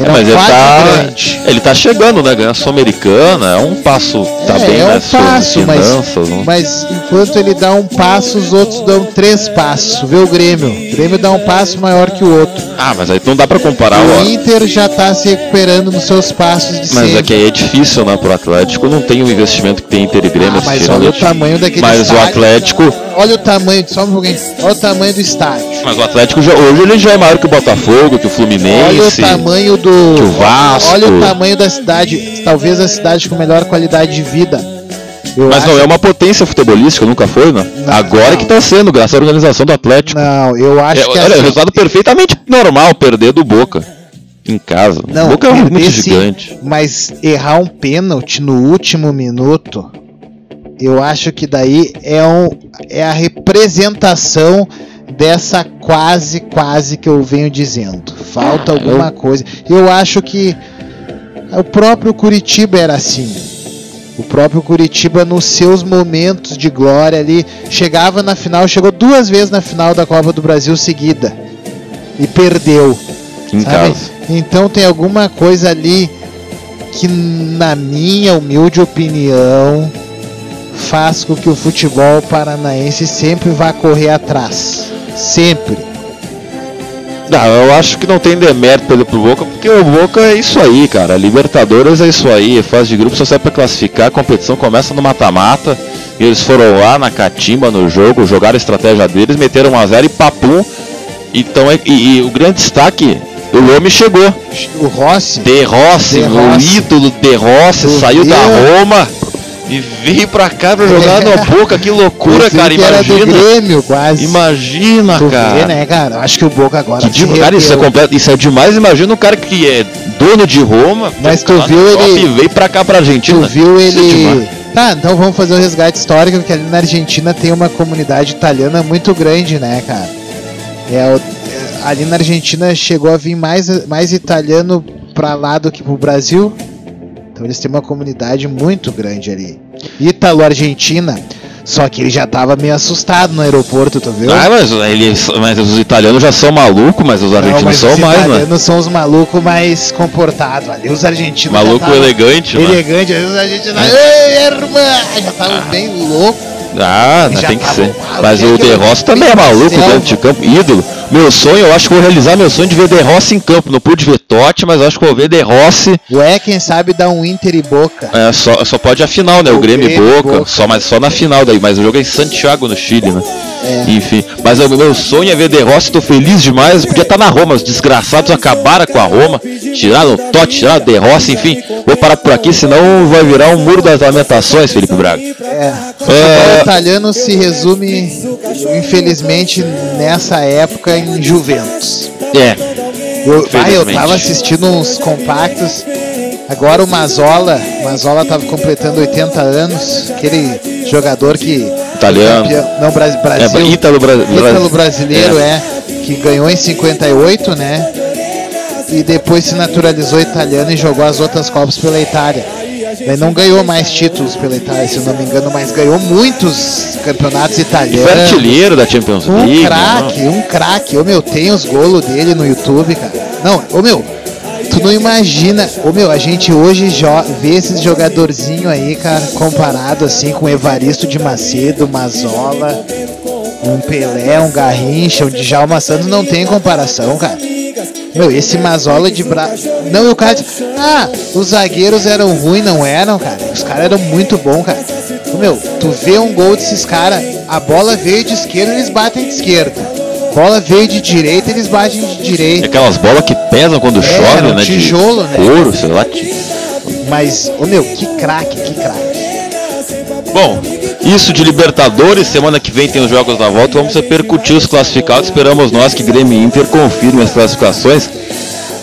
É, mas ele tá, grande. ele tá chegando, né? Ganhar Sul-Americana, é um passo, tá é, bem é um nas passo, mas, finanças. né? mas enquanto ele dá um passo, os outros dão três passos. Vê o Grêmio. O Grêmio dá um passo maior que o outro. Ah, mas aí não dá pra comparar o o. Inter já tá se recuperando nos seus passos de Mas sempre. é que aí é difícil, né, pro Atlético. Não tem o investimento que tem Inter e Grêmio. Ah, mas olha o tamanho daquele Mas o estádio. Atlético. Olha o tamanho, só um pouquinho. Olha o tamanho do estádio. Mas o Atlético já, hoje ele já é maior que o Botafogo, que o Olha o Fluminense. tamanho do. que o Vasco. Olha o tamanho da cidade. Talvez a cidade com melhor qualidade de vida. Eu Mas acho- não é uma potência futebolística, nunca foi, né? Não. Agora que tá sendo, graças à organização do Atlético. Não, eu acho É, que olha, assim, resultado perfeitamente normal perder do Boca em casa. Não, o Boca é muito sim, gigante. Mas errar um pênalti no último minuto, eu acho que daí é, um, é a representação dessa quase, quase que eu venho dizendo. Falta alguma coisa. Eu acho que o próprio Curitiba era assim. O próprio Curitiba, nos seus momentos de glória ali, chegava na final, chegou duas vezes na final da Copa do Brasil seguida e perdeu. Em Sabe? casa. Então tem alguma coisa ali que, na minha humilde opinião, faz com que o futebol paranaense sempre vá correr atrás. Sempre. Não, eu acho que não tem demérito pelo pro Boca, porque o Boca é isso aí, cara. Libertadores é isso aí, fase de grupo só serve pra classificar, a competição começa no mata-mata. Eles foram lá na catimba no jogo, jogaram a estratégia deles, meteram 1x0 e papum. Então, é- e, e o grande destaque, o homem chegou. O Rossi. De Rossi, De o Rossi. ídolo De Rossi, Tu saiu da Roma e veio pra cá pra jogar no Boca. Que loucura, cara. Imagina. Grêmio, quase. Imagina, Tu cara. vê, né, cara? Acho que o Boca agora. Que se divo, cara, isso é, completo, isso é demais. Imagina um cara que é dono de Roma. Mas tu viu na ele- E veio pra cá pra Tu Argentina. viu Isso é ele. Tá, então vamos fazer o resgate histórico, porque ali na Argentina tem uma comunidade italiana muito grande, né, cara? É, é, ali na Argentina chegou a vir mais, mais italiano pra lá do que pro Brasil. Então eles têm uma comunidade muito grande ali. Ítalo-Argentina. Só que ele já tava meio assustado no aeroporto, tu viu? Ah, mas, mas os italianos já são malucos, mas os Não, argentinos mas são os mais, né? italianos são os malucos mais comportados. Ali os argentinos. Maluco tavam elegante, né? Elegante, às vezes a gente tá. Ei, irmã! Já tava bem louco. Ah, tem que ser. Mas o De Rossi também é maluco dentro de campo, ídolo. Meu sonho, eu acho que vou realizar meu sonho de ver De Rossi em campo. Não pude ver Totti, mas acho que vou ver De Rossi. Ué, quem sabe dá um Inter e Boca. É, só, só pode a final, né? O, O Grêmio e Grêmio e Boca, Boca. Só, mas só na final daí. Mas o jogo é em Santiago, no Chile, né? É. Enfim. Mas o meu sonho é ver De Rossi, tô feliz demais. Podia estar na Roma. Os desgraçados acabaram com a Roma. Tiraram o Totti, tiraram o De Rossi, enfim. Vou parar por aqui, senão vai virar um muro das lamentações, Felipe Braga. É. O É. italiano se resume, infelizmente, nessa época em Juventus. É. Eu, ah, eu tava assistindo uns compactos. Agora o Mazola, Mazola tava completando 80 anos, aquele jogador que Italiano. campeão- não É, Brasil, Ítalo, Bra Ítalo brasileiro É. é. que ganhou em 58, né? E depois se naturalizou italiano e jogou as outras copas pela Itália. Daí não ganhou mais títulos pela Itália, se eu não me engano, mas ganhou muitos campeonatos E foi italianos. artilheiro da Champions League. Um né? craque, um craque. Ô meu, tem os golos dele no YouTube, cara. Não, ô meu, tu não imagina. Ô meu, a gente hoje vê esses jogadorzinhos aí, cara, comparado assim com o Evaristo de Macedo, Mazola, um Pelé, um Garrincha, um Djalma Santos, não tem comparação, cara. Meu, esse Mazola de bra... Não, e o cara ah, os zagueiros eram ruins, não eram, cara. Os caras eram muito bons, cara. Ô, Meu, tu vê um gol desses caras, a bola veio de esquerda, eles batem de esquerda. Bola veio de direita, eles batem de E direita. aquelas bolas que pesam quando chove, era um né? tijolo, de né? Couro, sei lá. Mas, ô meu, que craque, que craque. Bom, isso de Libertadores. Semana que vem tem os jogos da volta. Vamos repercutir os classificados. Esperamos nós que Grêmio Inter confirmem as classificações.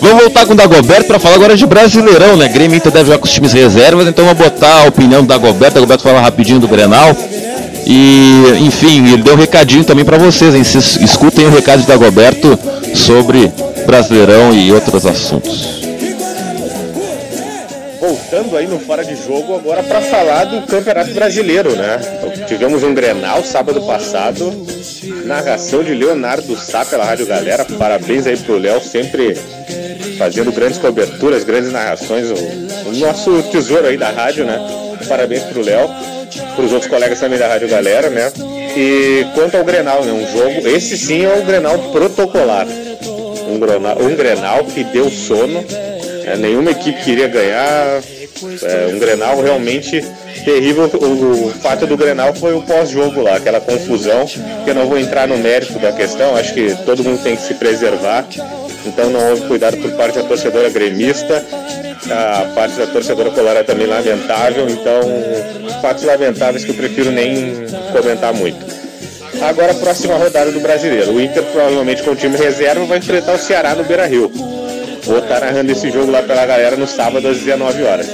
Vamos voltar com o Dagoberto para falar agora de Brasileirão, né? Grêmio Inter deve jogar com os times reservas, então vamos botar a opinião do Dagoberto. Dagoberto fala rapidinho do Grenal. E, enfim, ele deu um recadinho também para vocês, hein? Se- Escutem o recado de Dagoberto sobre Brasileirão e outros assuntos. Voltando aí no Fora de Jogo agora para falar do Campeonato Brasileiro, né? Tivemos um Grenal sábado passado, narração de Leonardo Sá pela Rádio Galera. Parabéns aí pro Léo, sempre fazendo grandes coberturas, grandes narrações. O, o nosso tesouro aí da rádio, né? Parabéns pro Léo, pros outros colegas também da Rádio Galera, né? E quanto ao Grenal, né? Um jogo, esse sim é o Grenal protocolar. Um Grenal, um Grenal que deu sono. É, nenhuma equipe queria ganhar. É, um Grenal realmente terrível. O, o fato do Grenal foi o pós-jogo lá, aquela confusão. Que eu não vou entrar no mérito da questão. Acho que todo mundo tem que se preservar. Então não houve cuidado por parte da torcedora gremista. A parte da torcedora colar é também lamentável. Então, fatos lamentáveis que eu prefiro nem comentar muito. Agora a próxima rodada do brasileiro. O Inter, provavelmente com o time reserva, vai enfrentar o Ceará no Beira Rio. Vou estar narrando esse jogo lá pela galera no sábado às 19 horas.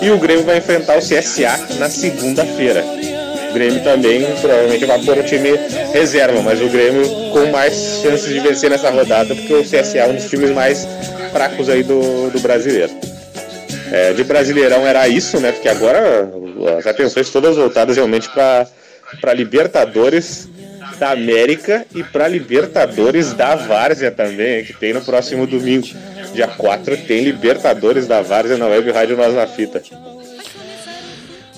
E o Grêmio vai enfrentar o CSA na segunda-feira. O Grêmio também provavelmente vai pôr o time reserva, mas o Grêmio com mais chances de vencer nessa rodada, porque o CSA é um dos times mais fracos aí do, do brasileiro. É, de Brasileirão era isso, né? Porque agora as atenções todas voltadas realmente para Libertadores da América e para Libertadores da Várzea também, que tem no próximo domingo, dia 4, tem Libertadores da Várzea na Web Rádio Nós na Fita.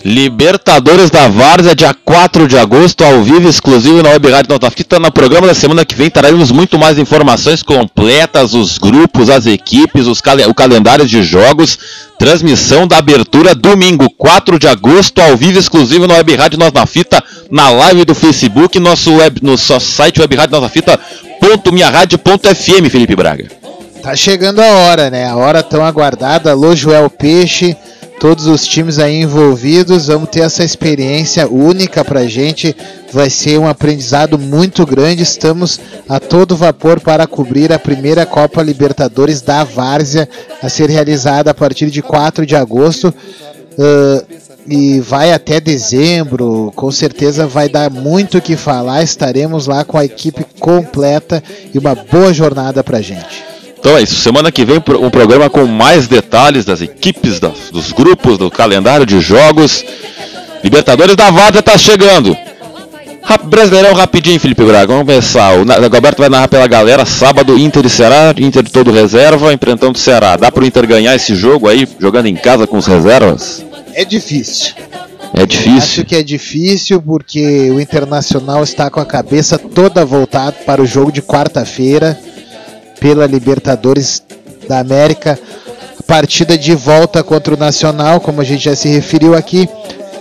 Libertadores da Várzea, dia 4 de agosto, ao vivo, exclusivo na Web Rádio Nota Fita. No programa da semana que vem traremos muito mais informações completas, os grupos, as equipes, os cal o calendário de jogos. Transmissão da abertura domingo, 4 de agosto, ao vivo, exclusivo na Web Rádio Nota Fita, na live do Facebook, nosso, web, no nosso site Web Rádio Nota Fita, .minharadio.fm, Felipe Braga. Tá chegando a hora, né? A hora tão aguardada. Alô, Joel Peixe todos os times aí envolvidos. Vamos ter essa experiência única para gente. Vai ser um aprendizado muito grande. Estamos a todo vapor para cobrir a primeira Copa Libertadores da Várzea a ser realizada a partir de 4 de agosto. Uh, e vai até dezembro, com certeza vai dar muito o que falar. Estaremos lá com a equipe completa e uma boa jornada para gente. Então é isso. Semana que vem um programa com mais detalhes das equipes, dos grupos, do calendário de jogos. Libertadores da Vada está chegando. Brasileirão rapidinho, Felipe Braga. Vamos começar. O Roberto vai narrar pela galera. Sábado, Inter e Ceará. Inter todo reserva, enfrentando o Ceará. Dá para o Inter ganhar esse jogo aí, jogando em casa com os reservas? É difícil. É difícil. Acho que é difícil porque o Internacional está com a cabeça toda voltada para o jogo de quarta-feira pela Libertadores da América. Partida de volta contra o Nacional, como a gente já se referiu aqui.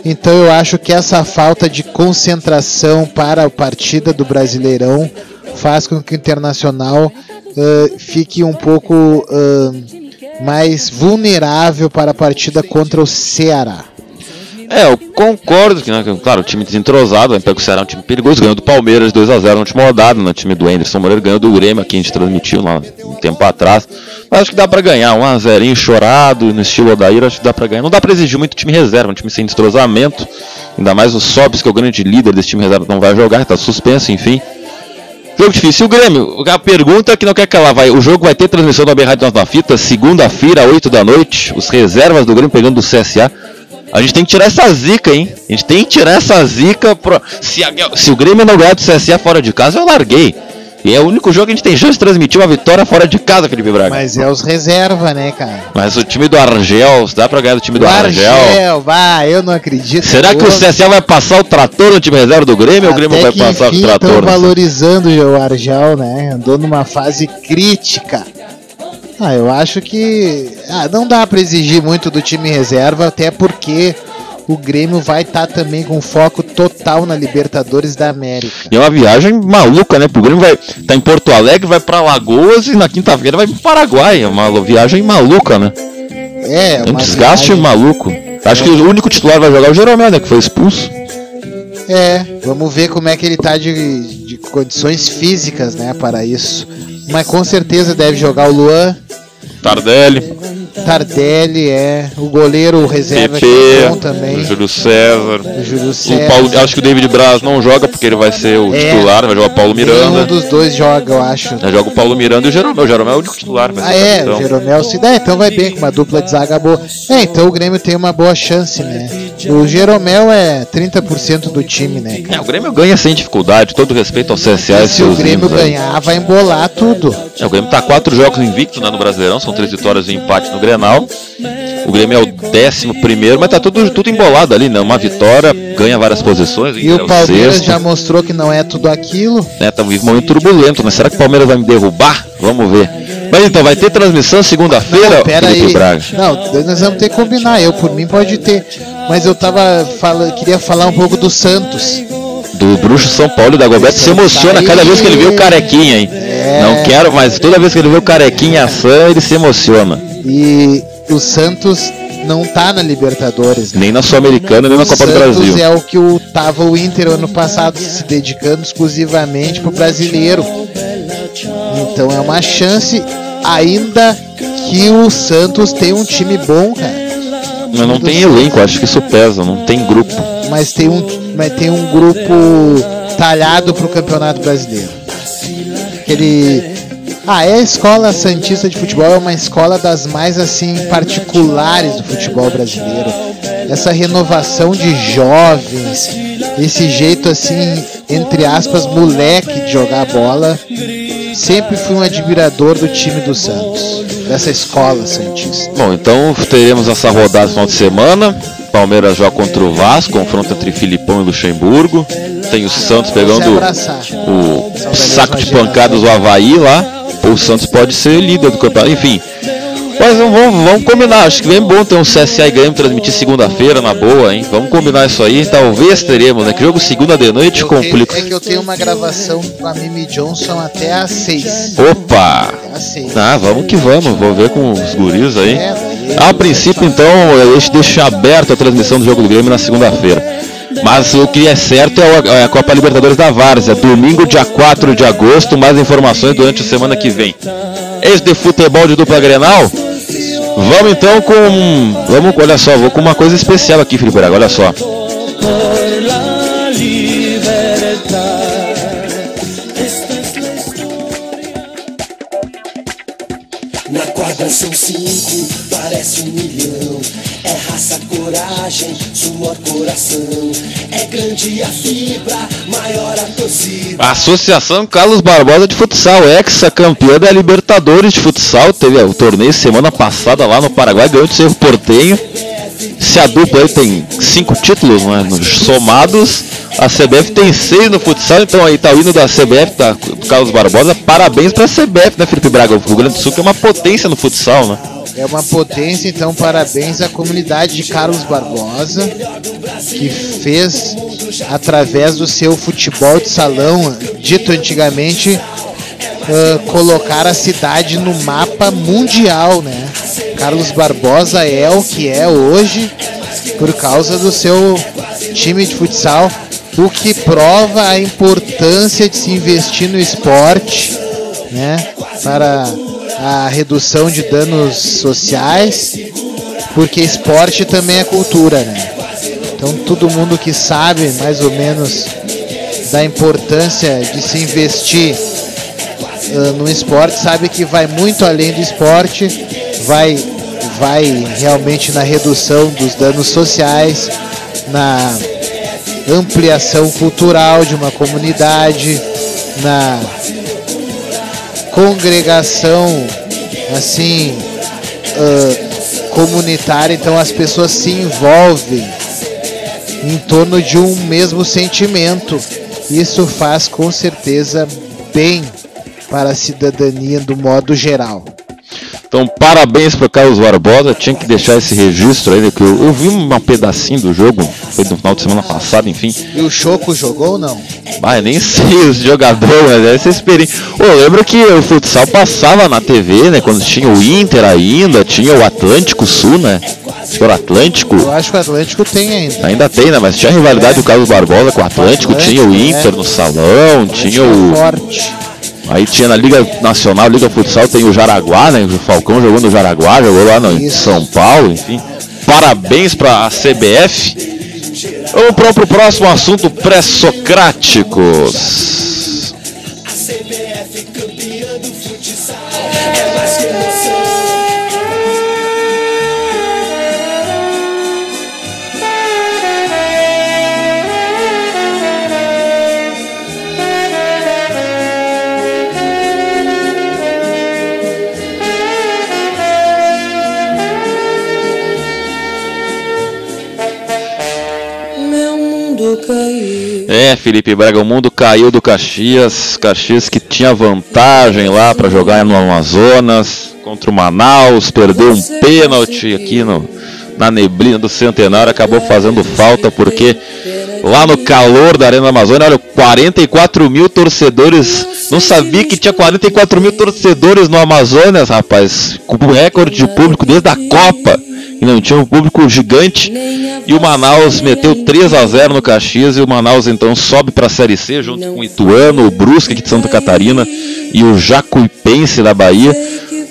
Então eu acho que essa falta de concentração para a partida do Brasileirão faz com que o Internacional uh, fique um pouco uh, mais vulnerável para a partida contra o Ceará. É, eu concordo que, né, claro, o time desentrosado, o Ceará é um time perigoso, ganhou do Palmeiras 2x0 na última rodada, no time do Anderson Moreira, ganhou do Grêmio, aqui a gente transmitiu lá um tempo atrás. Mas acho que dá pra ganhar, 1x0 chorado, no estilo Odair, acho que dá pra ganhar. Não dá pra exigir muito time reserva, um time sem desentrosamento, ainda mais o Sobis, que é o grande líder desse time reserva, não vai jogar, tá suspenso, enfim. Jogo difícil. O Grêmio, a pergunta que não quer que ela vai. O jogo vai ter transmissão da BR na Fita, segunda-feira, 8 da noite. Os reservas do Grêmio pegando do CSA. A gente tem que tirar essa zica, hein? A gente tem que tirar essa zica. Pro... Se, a... Se o Grêmio não ganhar do CSA fora de casa, eu larguei. E é o único jogo que a gente tem chance de transmitir uma vitória fora de casa, Felipe Braga. Mas é os reserva, né, cara? Mas o time do Argel, dá pra ganhar do time do, Argel? Argel, vai, eu não acredito. Será que o CSA vai passar o trator no time reserva do Grêmio ou o Grêmio vai passar enfim, o trator? valorizando o Argel, né? Andou numa fase crítica. Ah, eu acho que ah, não dá para exigir muito do time reserva, até porque o Grêmio vai estar tá também com foco total na Libertadores da América. E é uma viagem maluca, né? O Grêmio vai tá em Porto Alegre, vai para Lagoas e na quinta-feira vai para Paraguai. É uma viagem maluca, né? É, é um desgaste viagem... maluco. Acho que o único titular vai jogar é o Jeromel, né? Que foi expulso. É, vamos ver como é que ele tá de, de condições físicas, né, para isso. Mas com certeza deve jogar o Luan. Tardelli. Tardelli é o goleiro o reserva PP, que é bom também. O Júlio César. O Júlio César. O Paulo, acho que o David Braz não joga porque ele vai ser o é, titular, vai jogar o Paulo Miranda. Um dos dois joga, eu acho. Já joga o Paulo Miranda e o Jeromel. O Jeromel é o único titular. Ah, é, então. o Jeromel se dá, então vai bem com uma dupla de zaga boa. É, então o Grêmio tem uma boa chance, né? O Jeromel é 30% do time, né? É, o Grêmio ganha sem dificuldade, todo respeito ao CSA. E se o Grêmio ganhar, vai embolar tudo. É, o Grêmio tá quatro jogos invicto né, no Brasileirão, são três vitórias e um empate no Grenal. O Grêmio é o décimo primeiro, mas tá tudo, tudo embolado ali, né? Uma vitória, ganha várias posições. E o, é Palmeiras já mostrou que não é tudo aquilo. É, tá um momento turbulento, né? Será que o Palmeiras vai me derrubar? Vamos ver. Mas então, vai ter transmissão segunda-feira, Felipe Braga? Não, nós vamos ter que combinar. Eu, por mim, pode ter. Mas eu tava falando, queria falar um pouco do Santos. Do Bruxo São Paulo da Goberto se emociona cada vez que ele vê o carequinha, hein? É... Não quero, mas toda vez que ele vê o carequinha ação, ele se emociona. E o Santos não tá na Libertadores. Né? Nem na Sul-Americana, nem na Copa Santos do Brasil. é o que o, tava o Inter ano passado se dedicando exclusivamente pro brasileiro. Então é uma chance ainda que o Santos tem um time bom, cara. Mas não tem elenco, acho que isso pesa, não tem grupo. Mas tem um, mas tem um grupo talhado pro Campeonato Brasileiro. Aquele ah, é a escola Santista de Futebol é uma escola das mais assim particulares do futebol brasileiro. Essa renovação de jovens, esse jeito assim, entre aspas, moleque de jogar bola. Sempre fui um admirador do time do Santos, dessa escola Santista. Bom, então teremos essa rodada no final de semana. Palmeiras joga contra o Vasco, confronto entre Filipão e Luxemburgo. Tem o Santos pegando o saco de pancadas do Havaí lá. O Santos pode ser líder do campeonato. Enfim, mas vamos, vamos combinar, acho que vem bom ter um CSA e Grêmio transmitir segunda-feira na boa, hein? Vamos combinar isso aí, talvez teremos, né? Que jogo segunda de noite complica. É que eu tenho uma gravação com a Mimi Johnson até às 6. Opa! Até às 6. Ah, vamos que vamos, vou ver com os guris aí. É, a princípio, então, eu deixo aberto a transmissão do jogo do Grêmio na segunda-feira. Mas o que é certo é a Copa Libertadores da Várzea, domingo, dia 4 de agosto. Mais informações durante a semana que vem. Ex de futebol de dupla Grenal, Vamos então com. Vamos, olha só, vou com uma coisa especial aqui, Felipe Braga, olha só. Na quadra são cinco, parece um milhão. É raça, coragem, suor, coração. É grande a fibra, maior a torcida. Associação Carlos Barbosa de Futsal, ex-campeã da Libertadores de Futsal. Teve o torneio semana passada lá no Paraguai, ganhou de Cerro Portenho. Se a dupla aí tem cinco títulos né, somados, a CBF tem seis no futsal, então aí tá o hino da CBF, tá, Carlos Barbosa. Parabéns pra CBF, né, Felipe Braga? O Rio Grande do Sul que é uma potência no futsal, né? É uma potência, então parabéns à comunidade de Carlos Barbosa, que fez, através do seu futebol de salão, dito antigamente, uh, colocar a cidade no mapa mundial, né? Carlos Barbosa é o que é hoje por causa do seu time de futsal, o que prova a importância de se investir no esporte, né? Para a redução de danos sociais, porque esporte também é cultura, né? Então todo mundo que sabe mais ou menos da importância de se investir uh, no esporte sabe que vai muito além do esporte, vai vai realmente na redução dos danos sociais, na ampliação cultural de uma comunidade, na congregação assim uh, comunitária, então as pessoas se envolvem em torno de um mesmo sentimento. Isso faz com certeza bem para a cidadania do modo geral. Então, parabéns para Carlos Barbosa. Tinha que deixar esse registro aí, né, que eu, eu vi um pedacinho do jogo, foi no final de semana passado, enfim. E o Choco jogou ou não? Ah, nem sei os jogadores, mas essa experiência. Pô, eu lembro que o futsal passava na TV, né? Quando tinha o Inter ainda, tinha o Atlântico Sul, né? Acho que era o Atlântico. Eu acho que o Atlântico tem ainda. Ainda tem, né? Mas tinha a rivalidade é. do Carlos Barbosa com o Atlântico, Atlântico tinha o Inter é. no salão, tinha o. Forte. Aí tinha na Liga Nacional, Liga Futsal, tem o Jaraguá, né? O Falcão jogou no Jaraguá, jogou lá no Isso. São Paulo, enfim. Parabéns para a CBF. Vamos para o próximo assunto, pré-socráticos. É, Felipe Braga, o mundo caiu do Caxias. Caxias que tinha vantagem lá para jogar no Amazonas contra o Manaus, perdeu um pênalti aqui no, na neblina do Centenário, acabou fazendo falta porque lá no calor da Arena Amazônia, olha, 44 mil torcedores. Não sabia que tinha 44 mil torcedores no Amazonas, rapaz. Com recorde de público desde a Copa e não tinha um público gigante. E o Manaus meteu 3 a 0 no Caxias e o Manaus então sobe para a Série C junto com o Ituano, o Brusque aqui de Santa Catarina e o Jacuipense da Bahia.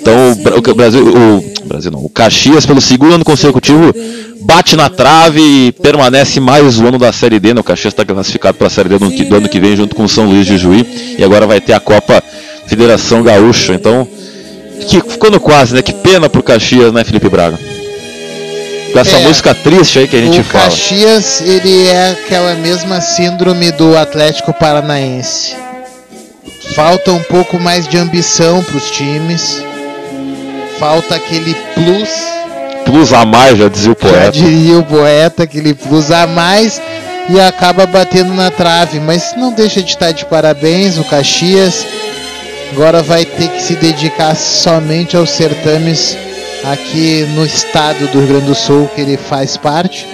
Então o Brasil, o Brasil não, o Caxias pelo segundo ano consecutivo bate na trave e permanece mais o ano da Série D. Né? O Caxias está classificado para a Série D do, ano que vem junto com o São Luís de Juí e agora vai ter a Copa Federação Gaúcha. Então que ficou no quase, né? Que pena pro Caxias, né, Felipe Braga? Com essa é, música triste aí que a gente o fala. O Caxias, ele é aquela mesma síndrome do Atlético Paranaense. Falta um pouco mais de ambição para os times. Falta aquele plus plus a mais, já dizia o Já poeta. diria o poeta, aquele plus a mais e acaba batendo na trave. Mas não deixa de estar de parabéns o Caxias. Agora vai ter que se dedicar somente aos certames aqui no estado do Rio Grande do Sul que ele faz parte.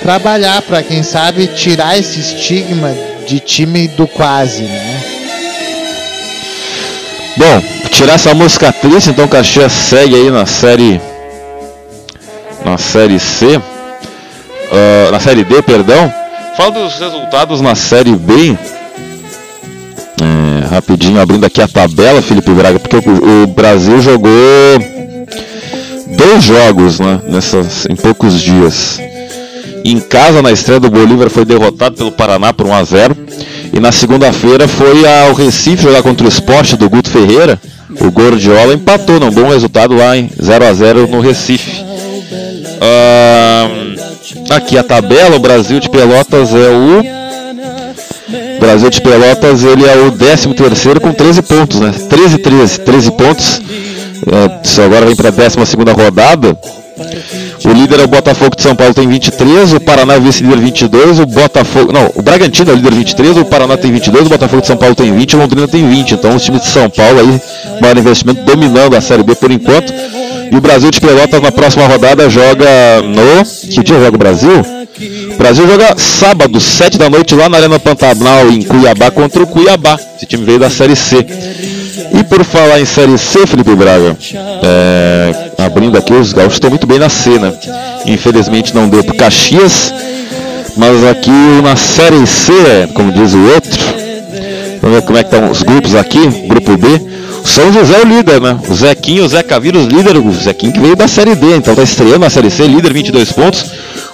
Trabalhar para quem sabe tirar esse estigma de time do quase, né? Bom, tirar essa música triste, então o Caxias segue aí na série. Na série C. ah, na série D, perdão. Fala dos resultados na série B. É, rapidinho, abrindo aqui a tabela, Felipe Braga, porque o, o Brasil jogou dois jogos né, nessas, em poucos dias. Em casa, na estreia do Bolívar, foi derrotado pelo Paraná por 1 a 0 E na segunda-feira foi ao Recife jogar contra o esporte do Guto Ferreira. O Gordiola empatou num bom resultado lá em 0 a 0 no Recife. Ah, aqui a tabela, o Brasil de Pelotas é o. Brasil de Pelotas ele é o 13 terceiro com 13 pontos, né? 13 13, 13 pontos. É, agora vem para a 12 segunda rodada. O líder é o Botafogo de São Paulo, tem 23, o Paraná é vice-líder 22, o Botafogo. Não, o Bragantino é o líder 23, o Paraná tem 22, o Botafogo de São Paulo tem 20, o Londrina tem 20. Então os times de São Paulo aí, maior investimento dominando a Série B por enquanto. E o Brasil de Pelotas na próxima rodada joga no. Que dia joga o Brasil? O Brasil joga sábado, 7 da noite, lá na Arena Pantanal, em Cuiabá, contra o Cuiabá. Esse time veio da Série C. E por falar em Série C, Felipe Braga, é, abrindo aqui, os gaúchos estão muito bem na C, né? Infelizmente não deu pro Caxias, mas aqui na Série C, como diz o outro, vamos ver como é que estão os grupos aqui, grupo B. São José é o líder, né? O Zequinho, o Zeca Vírus, líder, o Zequinho que veio da Série D, então tá estreando na Série C, líder 22 pontos.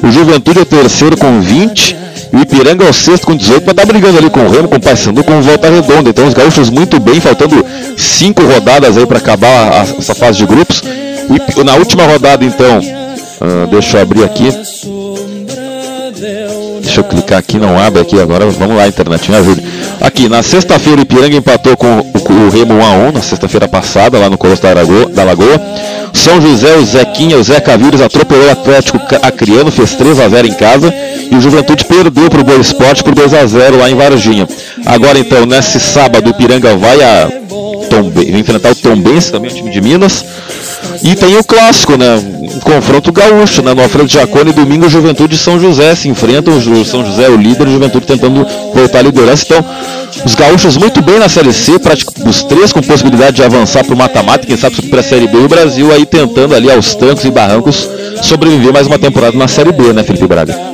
O Juventude é o terceiro com 20. E o Ipiranga é o sexto com 18, mas tá brigando ali com o Remo, com o Paysandu, com o Volta Redonda. Então os gaúchos muito bem, faltando cinco rodadas aí para acabar a- essa fase de grupos. Ipi- na última rodada, então, ah, deixa eu abrir aqui. Deixa eu clicar aqui, não abre aqui agora. Vamos lá, internet, me ajude. Aqui, na sexta-feira, o Ipiranga empatou com o, o Remo 1 a 1 na sexta-feira passada, lá no Colosso da Lagoa, da Lagoa. São José, o Zequinha, o Zeca Vírus atropelou o Atlético Acreano, fez 3 a 0 em casa. E o Juventude perdeu para o Boa Esporte por 2 a 0 lá em Varginha. Agora, então, nesse sábado, o Ipiranga vai a Tombe, enfrentar o Tombense, também um time de Minas. E tem o clássico, né? Um confronto gaúcho, né? No Alfredo Jacone, domingo, Juventude e São José se enfrentam. O São José é o líder, o Juventude tentando voltar à liderança. Então, os gaúchos muito bem na Série C, os três com possibilidade de avançar para o mata-mata, quem sabe para a Série B. E o Brasil aí tentando ali aos trancos e barrancos sobreviver mais uma temporada na Série B, né, Felipe Braga?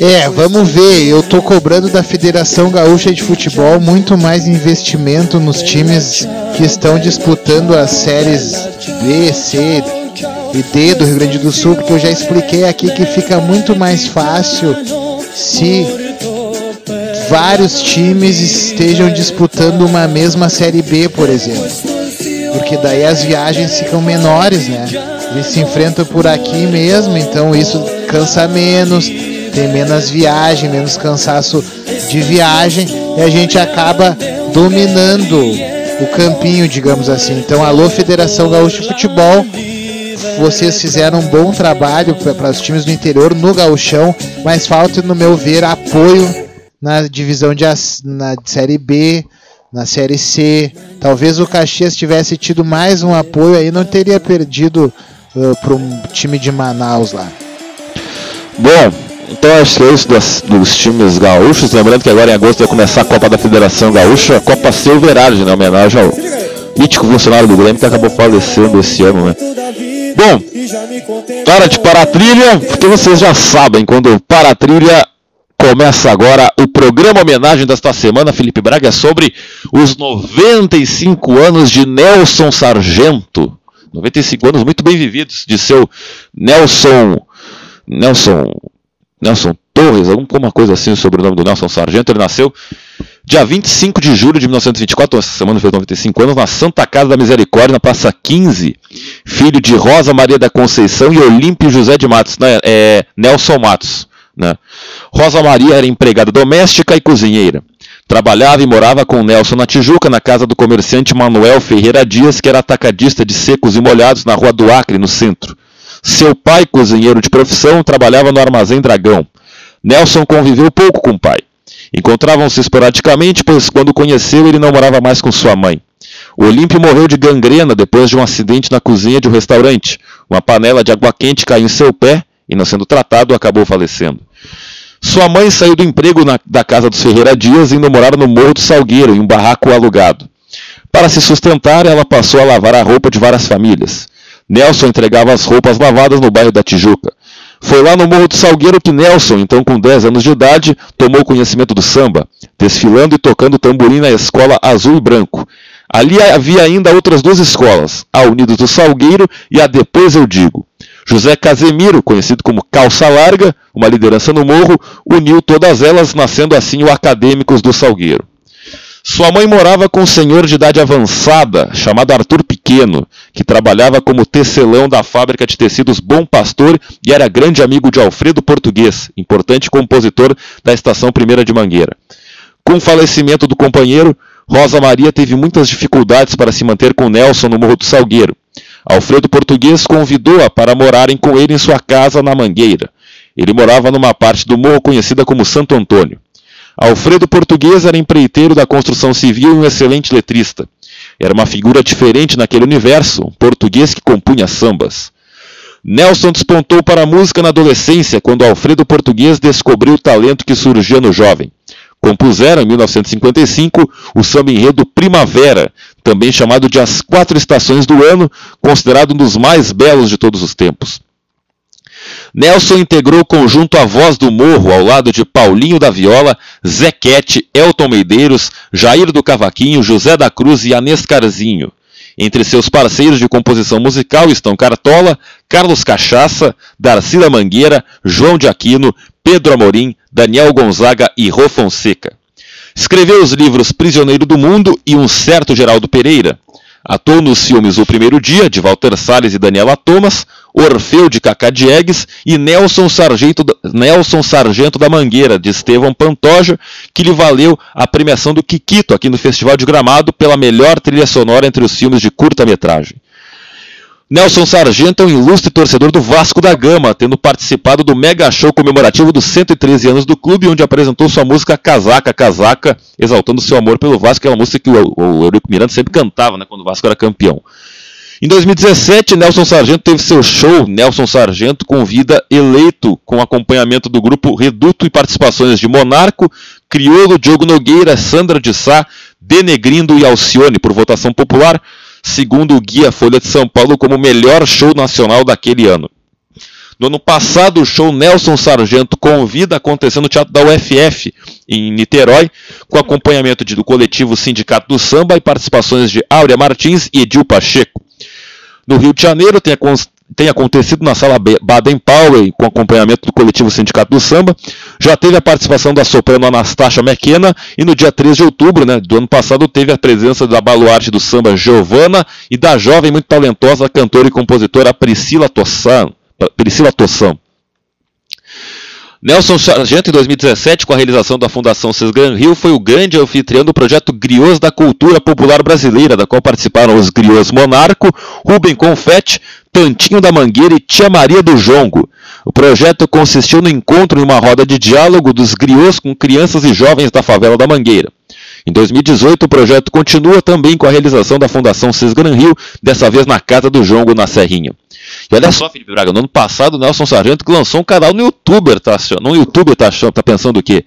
É, vamos ver. Eu tô cobrando da Federação Gaúcha de Futebol muito mais investimento nos times que estão disputando as séries B, C e D do Rio Grande do Sul, porque eu já expliquei aqui que fica muito mais fácil se vários times estejam disputando uma mesma série B, por exemplo. Porque daí as viagens ficam menores, né? Eles se enfrentam por aqui mesmo, então isso cansa menos, tem menos viagem, menos cansaço de viagem e a gente acaba dominando o campinho, digamos assim. Então, alô Federação Gaúcha de Futebol, vocês fizeram um bom trabalho para os times do interior no gauchão, mas falta, no meu ver, apoio na divisão de na série B, na série C. Talvez o Caxias tivesse tido mais um apoio aí, não teria perdido para um time de Manaus lá. Bom, então acho que é isso das- dos times gaúchos. Lembrando que agora em agosto vai começar a Copa da Federação Gaúcha, Copa Silverard, né? Homenagem ao mítico funcionário do Grêmio que acabou falecendo esse ano, né? Bom, hora de parar a trilha, porque vocês já sabem, quando para a trilha, começa agora o programa homenagem desta semana, Felipe Braga, sobre os 95 anos de Nelson Sargento. 95 anos muito bem vividos de seu Nelson Nelson Nelson Torres, alguma coisa assim sobre o nome do Nelson Sargento. Ele nasceu dia 25 de julho de 1924, essa semana fez 95 anos, na Santa Casa da Misericórdia, na Praça 15. Filho de Rosa Maria da Conceição e Olímpio José de Matos, né? é, Nelson Matos. Né? Rosa Maria era empregada doméstica e cozinheira. Trabalhava e morava com Nelson na Tijuca, na casa do comerciante Manuel Ferreira Dias, que era atacadista de secos e molhados na Rua do Acre, no centro. Seu pai, cozinheiro de profissão, trabalhava no Armazém Dragão. Nelson conviveu pouco com o pai. Encontravam-se esporadicamente, pois quando conheceu ele não morava mais com sua mãe. O Olímpio morreu de gangrena depois de um acidente na cozinha de um restaurante. Uma panela de água quente caiu em seu pé e, não sendo tratado, acabou falecendo. Sua mãe saiu do emprego na, da casa dos Ferreira Dias e indo morar no Morro do Salgueiro, em um barraco alugado. Para se sustentar, ela passou a lavar a roupa de várias famílias. Nelson entregava as roupas lavadas no bairro da Tijuca. Foi lá no Morro do Salgueiro que Nelson, então com 10 anos de idade, tomou conhecimento do samba, desfilando e tocando tamborim na escola Azul e Branco. Ali havia ainda outras duas escolas, a Unidos do Salgueiro e a Depois Eu Digo. José Casemiro, conhecido como Calça Larga, uma liderança no morro, uniu todas elas, nascendo assim o Acadêmicos do Salgueiro. Sua mãe morava com um senhor de idade avançada, chamado Arthur Pequeno, que trabalhava como tecelão da fábrica de tecidos Bom Pastor e era grande amigo de Alfredo Português, importante compositor da Estação Primeira de Mangueira. Com o falecimento do companheiro, Rosa Maria teve muitas dificuldades para se manter com Nelson no Morro do Salgueiro. Alfredo Português convidou-a para morarem com ele em sua casa na Mangueira. Ele morava numa parte do morro conhecida como Santo Antônio. Alfredo Português era empreiteiro da construção civil e um excelente letrista. Era uma figura diferente naquele universo, um português que compunha sambas. Nelson despontou para a música na adolescência, quando Alfredo Português descobriu o talento que surgia no jovem. Compuseram, em 1955, o samba enredo Primavera, também chamado de As Quatro Estações do Ano, considerado um dos mais belos de todos os tempos. Nelson integrou o conjunto A Voz do Morro ao lado de Paulinho da Viola, Zequete, Elton Meideiros, Jair do Cavaquinho, José da Cruz e Anescarzinho. Entre seus parceiros de composição musical estão Cartola, Carlos Cachaça, Darcila Mangueira, João de Aquino, Pedro Amorim, Daniel Gonzaga e Rô Fonseca. Escreveu os livros Prisioneiro do Mundo e Um Certo Geraldo Pereira. Atuou nos filmes O Primeiro Dia, de Walter Salles e Daniela Thomas, Orfeu, de Cacá Diegues, e Nelson Sargento, Nelson Sargento da Mangueira, de Estevão Pantoja, que lhe valeu a premiação do Kikito aqui no Festival de Gramado pela melhor trilha sonora entre os filmes de curta-metragem. Nelson Sargento é um ilustre torcedor do Vasco da Gama, tendo participado do mega show comemorativo dos 113 anos do clube, onde apresentou sua música Casaca, Casaca, exaltando seu amor pelo Vasco, que é uma música que o, Eurico Miranda sempre cantava, né, quando o Vasco era campeão. Em 2017, Nelson Sargento teve seu show. Nelson Sargento convida eleito com acompanhamento do grupo Reduto e participações de Monarco, Criolo, Diogo Nogueira, Sandra de Sá, Denegrindo e Alcione. Por votação popular, segundo o Guia Folha de São Paulo, como o melhor show nacional daquele ano. No ano passado, o show Nelson Sargento Convida aconteceu no Teatro da UFF, em Niterói, com acompanhamento do coletivo Sindicato do Samba e participações de Áurea Martins e Edil Pacheco. No Rio de Janeiro, tem, tem acontecido na sala Baden Powell, com acompanhamento do coletivo Sindicato do Samba. Já teve a participação da soprano Anastácia McKenna e no dia 3 de outubro né, do ano passado teve a presença da baluarte do samba Giovana e da jovem muito talentosa cantora e compositora Priscila Tossan. Priscila Tossan. Nelson Sargento, em 2017, com a realização da Fundação Sesgran Rio, foi o grande anfitrião do projeto Griots da Cultura Popular Brasileira, da qual participaram os Griots Monarco, Rubem Confetti, Tantinho da Mangueira e Tia Maria do Jongo. O projeto consistiu no encontro em uma roda de diálogo dos griots com crianças e jovens da favela da Mangueira. Em 2018, o projeto continua também com a realização da Fundação Cisgran Rio, dessa vez na Casa do Jongo, na Serrinha. E olha só, Felipe Braga, no ano passado o Nelson Sargento lançou um canal no YouTube, tá, no YouTube tá, tá pensando o quê?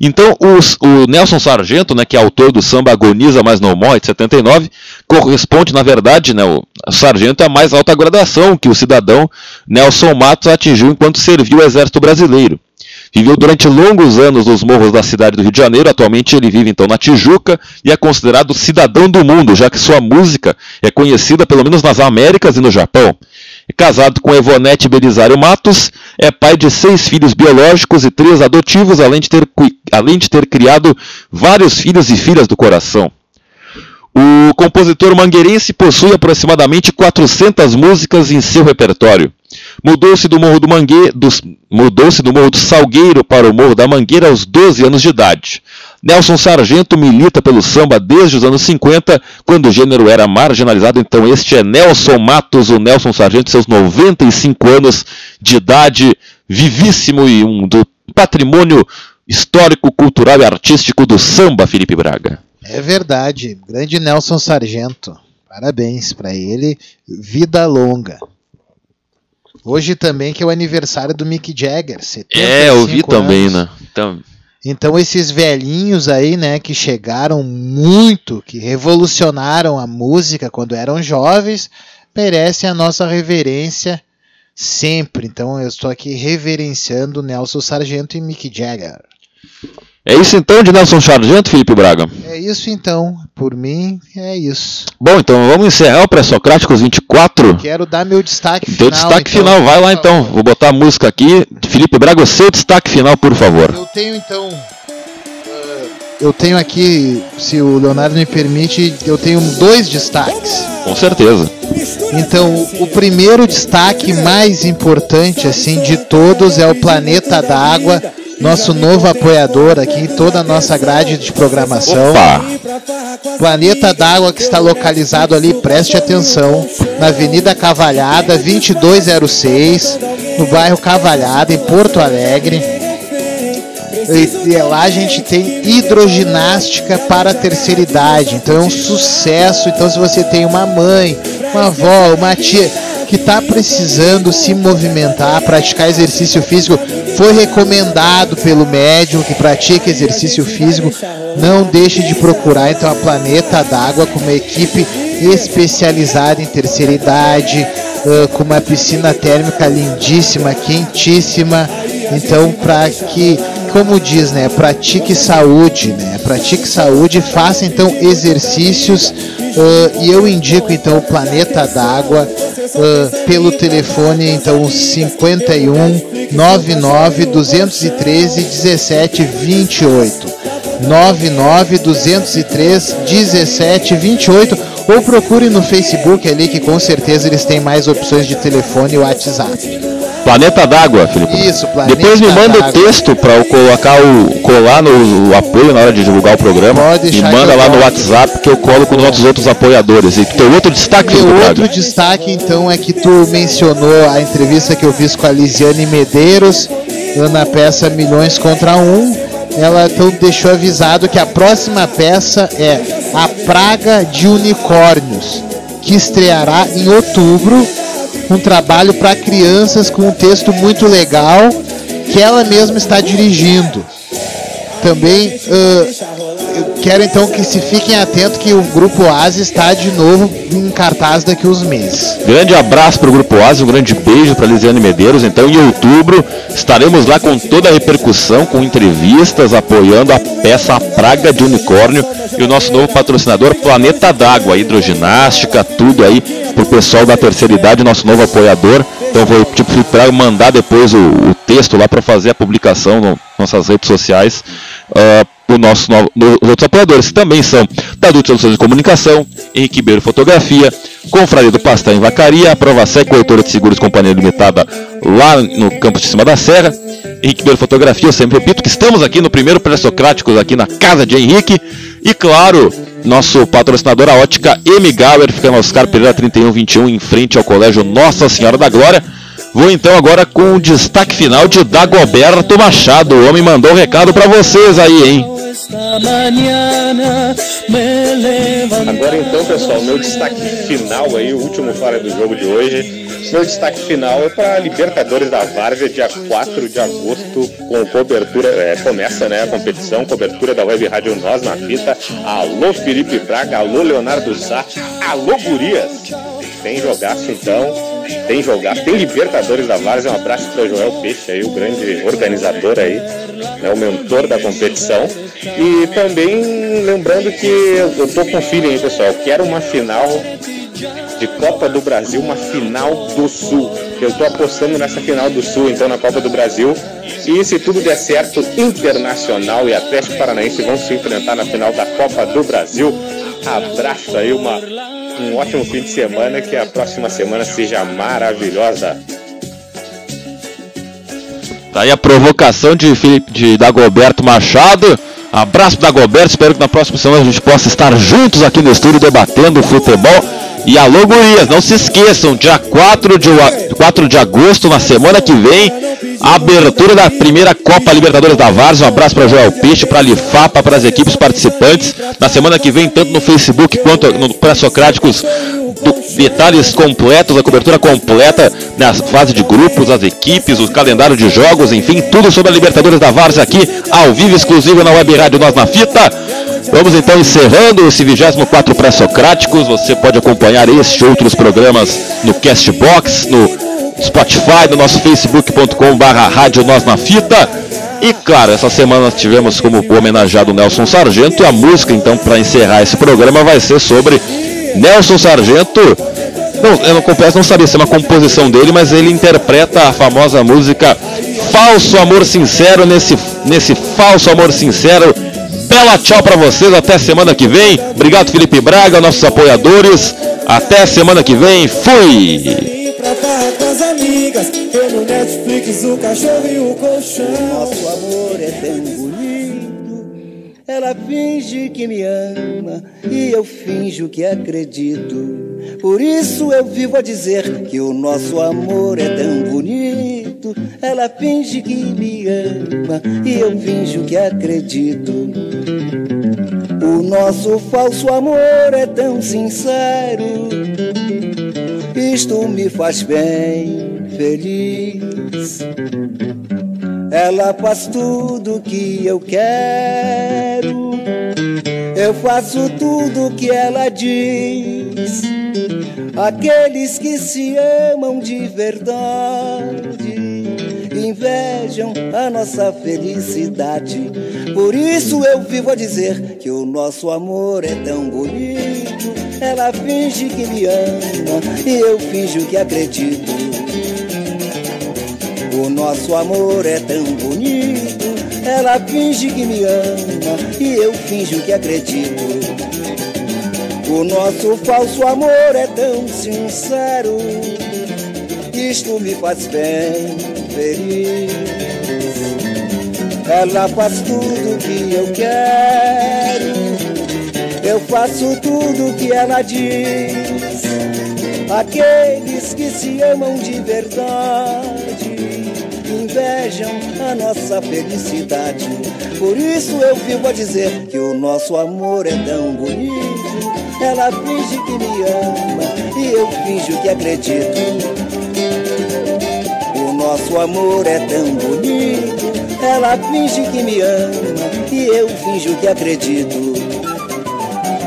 Então, os, o Nelson Sargento, né, que é autor do samba Agoniza, mas não morre, de 79, corresponde, na verdade, né, o Sargento é a mais alta graduação que o cidadão Nelson Matos atingiu enquanto serviu o Exército Brasileiro. Viveu durante longos anos nos morros da cidade do Rio de Janeiro, atualmente ele vive então na Tijuca e é considerado cidadão do mundo, já que sua música é conhecida pelo menos nas Américas e no Japão. É casado com Evonete Belisário Matos, é pai de seis filhos biológicos e três adotivos, além de ter, além de ter criado vários filhos e filhas do coração. O compositor mangueirense possui aproximadamente 400 músicas em seu repertório. Mudou-se do Morro do Mangue, dos- mudou-se do Morro do Salgueiro para o Morro da Mangueira aos 12 anos de idade. Nelson Sargento milita pelo samba desde os anos 50, quando o gênero era marginalizado. Então este é Nelson Matos, o Nelson Sargento, seus 95 anos de idade, vivíssimo e um do patrimônio histórico, cultural e artístico do samba, Felipe Braga. É verdade, grande Nelson Sargento. Parabéns para ele, vida longa. Hoje também que é o aniversário do Mick Jagger, 75 É, eu vi também, anos. né? Então, Então esses velhinhos aí, né, que chegaram muito, que revolucionaram a música quando eram jovens, merecem a nossa reverência sempre. Então eu estou aqui reverenciando Nelson Sargento e Mick Jagger. É isso então de Nelson Sargento, Felipe Braga. É isso então, por mim é isso. Bom, então vamos encerrar o Pré-Socráticos 24. Quero dar meu destaque Teu final. destaque então, final, vai lá então. Vou botar a música aqui. Felipe Braga, o seu destaque final, por favor. Eu tenho então. eh, Eu tenho aqui, se o Leonardo me permite, eu tenho dois destaques. Com certeza. Então, o primeiro destaque mais importante assim de todos é o Planeta da Água, nosso novo apoiador aqui em toda a nossa grade de programação. Opa! Planeta d'Água que está localizado ali, preste atenção, na Avenida Cavalhada, 2206, no bairro Cavalhada, em Porto Alegre. E, e lá a gente tem hidroginástica para a terceira idade, então é um sucesso. Então, se você tem uma mãe, uma avó, uma tia que está precisando se movimentar, praticar exercício físico, foi recomendado pelo médium que pratica exercício físico, não deixe de procurar então a Planeta d'Água com uma equipe especializada em terceira idade, ah, com uma piscina térmica lindíssima, quentíssima. Então, para que, como diz, né, pratique saúde, né, pratique saúde, faça então exercícios ah, e eu indico então o Planeta d'Água ah, pelo telefone então 51 99 213 17 28 99 203 17 28 ou procure no Facebook ali que com certeza eles têm mais opções de telefone e WhatsApp. Planeta d'Água, Felipe. Isso, Planeta Depois me manda o texto para eu colocar o colar no o apoio na hora de divulgar o programa. Pode Me deixar manda lá no. WhatsApp que eu coloco nos nossos outros apoiadores. E teu outro destaque, Meu outro Braga. destaque então é que tu mencionou a entrevista que eu fiz com a Lisiane Medeiros na peça Milhões contra Um. Ela então deixou avisado que a próxima peça é A Praga de Unicórnios, que estreará em outubro. Um trabalho para crianças com um texto muito legal que ela mesma está dirigindo. Também eu quero então que se fiquem atentos que o Grupo Oasis está de novo em cartaz daqui uns meses. Grande abraço para o Grupo Oasis, um grande beijo para Lisiane Medeiros. Então, em outubro, estaremos lá com toda a repercussão, com entrevistas, apoiando a peça A Praga de Unicórnio e o nosso novo patrocinador, Planeta d'Água, hidroginástica, tudo aí pro pessoal da terceira idade, nosso novo apoiador. Então, vou tipo para mandar depois o, o texto lá para fazer a publicação nas nossas redes sociais. ah, o nosso no- os outros apoiadores, que também são da Dutra Soluções de Comunicação, Henrique Ribeiro Fotografia, Confraria do Pastel em Vacaria, a Prova Sec, corretora de seguros Companhia Limitada lá no campus de cima da Serra, Henrique Ribeiro Fotografia, eu sempre repito que estamos aqui no primeiro Pré-Socráticos aqui na casa de Henrique, e claro, nosso patrocinador, a ótica M. Gauer, fica no Oscar Pereira 3121, em frente ao Colégio Nossa Senhora da Glória. Vou então agora com o destaque final de Dagoberto Machado. O homem mandou um recado pra vocês aí, hein? Agora então, pessoal, meu destaque final aí, o último fora do jogo de hoje. Meu destaque final é para Libertadores da Várzea, dia 4 de agosto, com cobertura, é, começa né, a competição, cobertura da Web Rádio Nós na Fita. Alô Felipe Braga, alô Leonardo Sá, alô Gurias. Tem jogaço então, tem jogaço, tem Libertadores da Várzea, um abraço para Joel Peixe aí, o grande organizador aí, né, o mentor da competição. E também lembrando que eu tô com feeling aí, pessoal, quero uma final de Copa do Brasil, uma final do Sul. Eu tô apostando nessa final do Sul, então, na Copa do Brasil. E se tudo der certo, Internacional e Atlético Paranaense vão se enfrentar na final da Copa do Brasil. Abraço aí, uma, um ótimo fim de semana, que a próxima semana seja maravilhosa. Tá aí a provocação de, Felipe, de Dagoberto Machado. Abraço Dagoberto, espero que na próxima semana a gente possa estar juntos aqui no estúdio debatendo futebol. E alô, gurias, não se esqueçam, dia 4 de, 4 de agosto, na semana que vem, abertura da primeira Copa Libertadores da Várzea. Um abraço para Joel Peixe, para Lifapa, para as equipes participantes. Na semana que vem, tanto no Facebook quanto no Pré-Socráticos, detalhes completos, a cobertura completa na fase de grupos, as equipes, o calendário de jogos, enfim, tudo sobre a Libertadores da Várzea aqui, ao vivo, exclusivo na Web Rádio Nós na Fita. Vamos então encerrando esse 24 Pré-Socráticos. Você pode acompanhar este e outros programas no Castbox, no Spotify, no nosso facebook.com/barra Rádio Nós na Fita. E claro, essa semana tivemos como homenageado Nelson Sargento e a música então para encerrar esse programa vai ser sobre Nelson Sargento. Não, eu não confesso, não sabia se é uma composição dele, mas ele interpreta a famosa música Falso Amor Sincero nesse nesse falso amor sincero bela tchau para vocês, até semana que vem. Obrigado, Felipe Braga, nossos apoiadores. Até semana que vem. Fui! Netflix, o cachorro e o colchão. Amor é bonito. Ela finge que me ama e eu finjo que acredito. Por isso eu vivo a dizer que o nosso amor é tão bonito. Ela finge que me ama e eu finjo que acredito. O nosso falso amor é tão sincero. Isto me faz bem feliz. Ela faz tudo que eu quero. Eu faço tudo que ela diz. Aqueles que se amam de verdade invejam a nossa felicidade. Por isso eu vivo a dizer que o nosso amor é tão bonito. Ela finge que me ama e eu finjo que acredito. O nosso amor é tão bonito. Ela finge que me ama e eu finjo que acredito. O nosso falso amor é tão sincero, isto me faz bem feliz. Ela faz tudo que eu quero, eu faço tudo que ela diz. Aqueles que se amam de verdade invejam a nossa felicidade. Por isso eu vivo a dizer que o nosso amor é tão bonito ela finge que me ama e eu finjo que acredito. O nosso amor é tão bonito. Ela finge que me ama e eu finjo que acredito.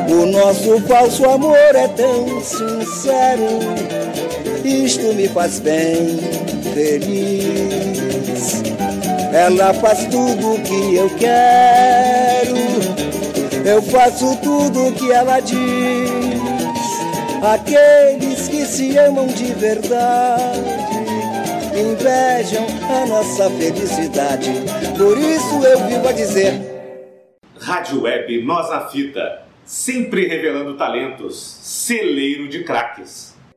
O nosso falso amor é tão sincero. Isto me faz bem feliz. Ela faz tudo o que eu quero eu faço tudo o que ela diz. Aqueles que se amam de verdade invejam a nossa felicidade. Por isso eu vivo a dizer. Rádio Web Nós na Fita, sempre revelando talentos, celeiro de craques.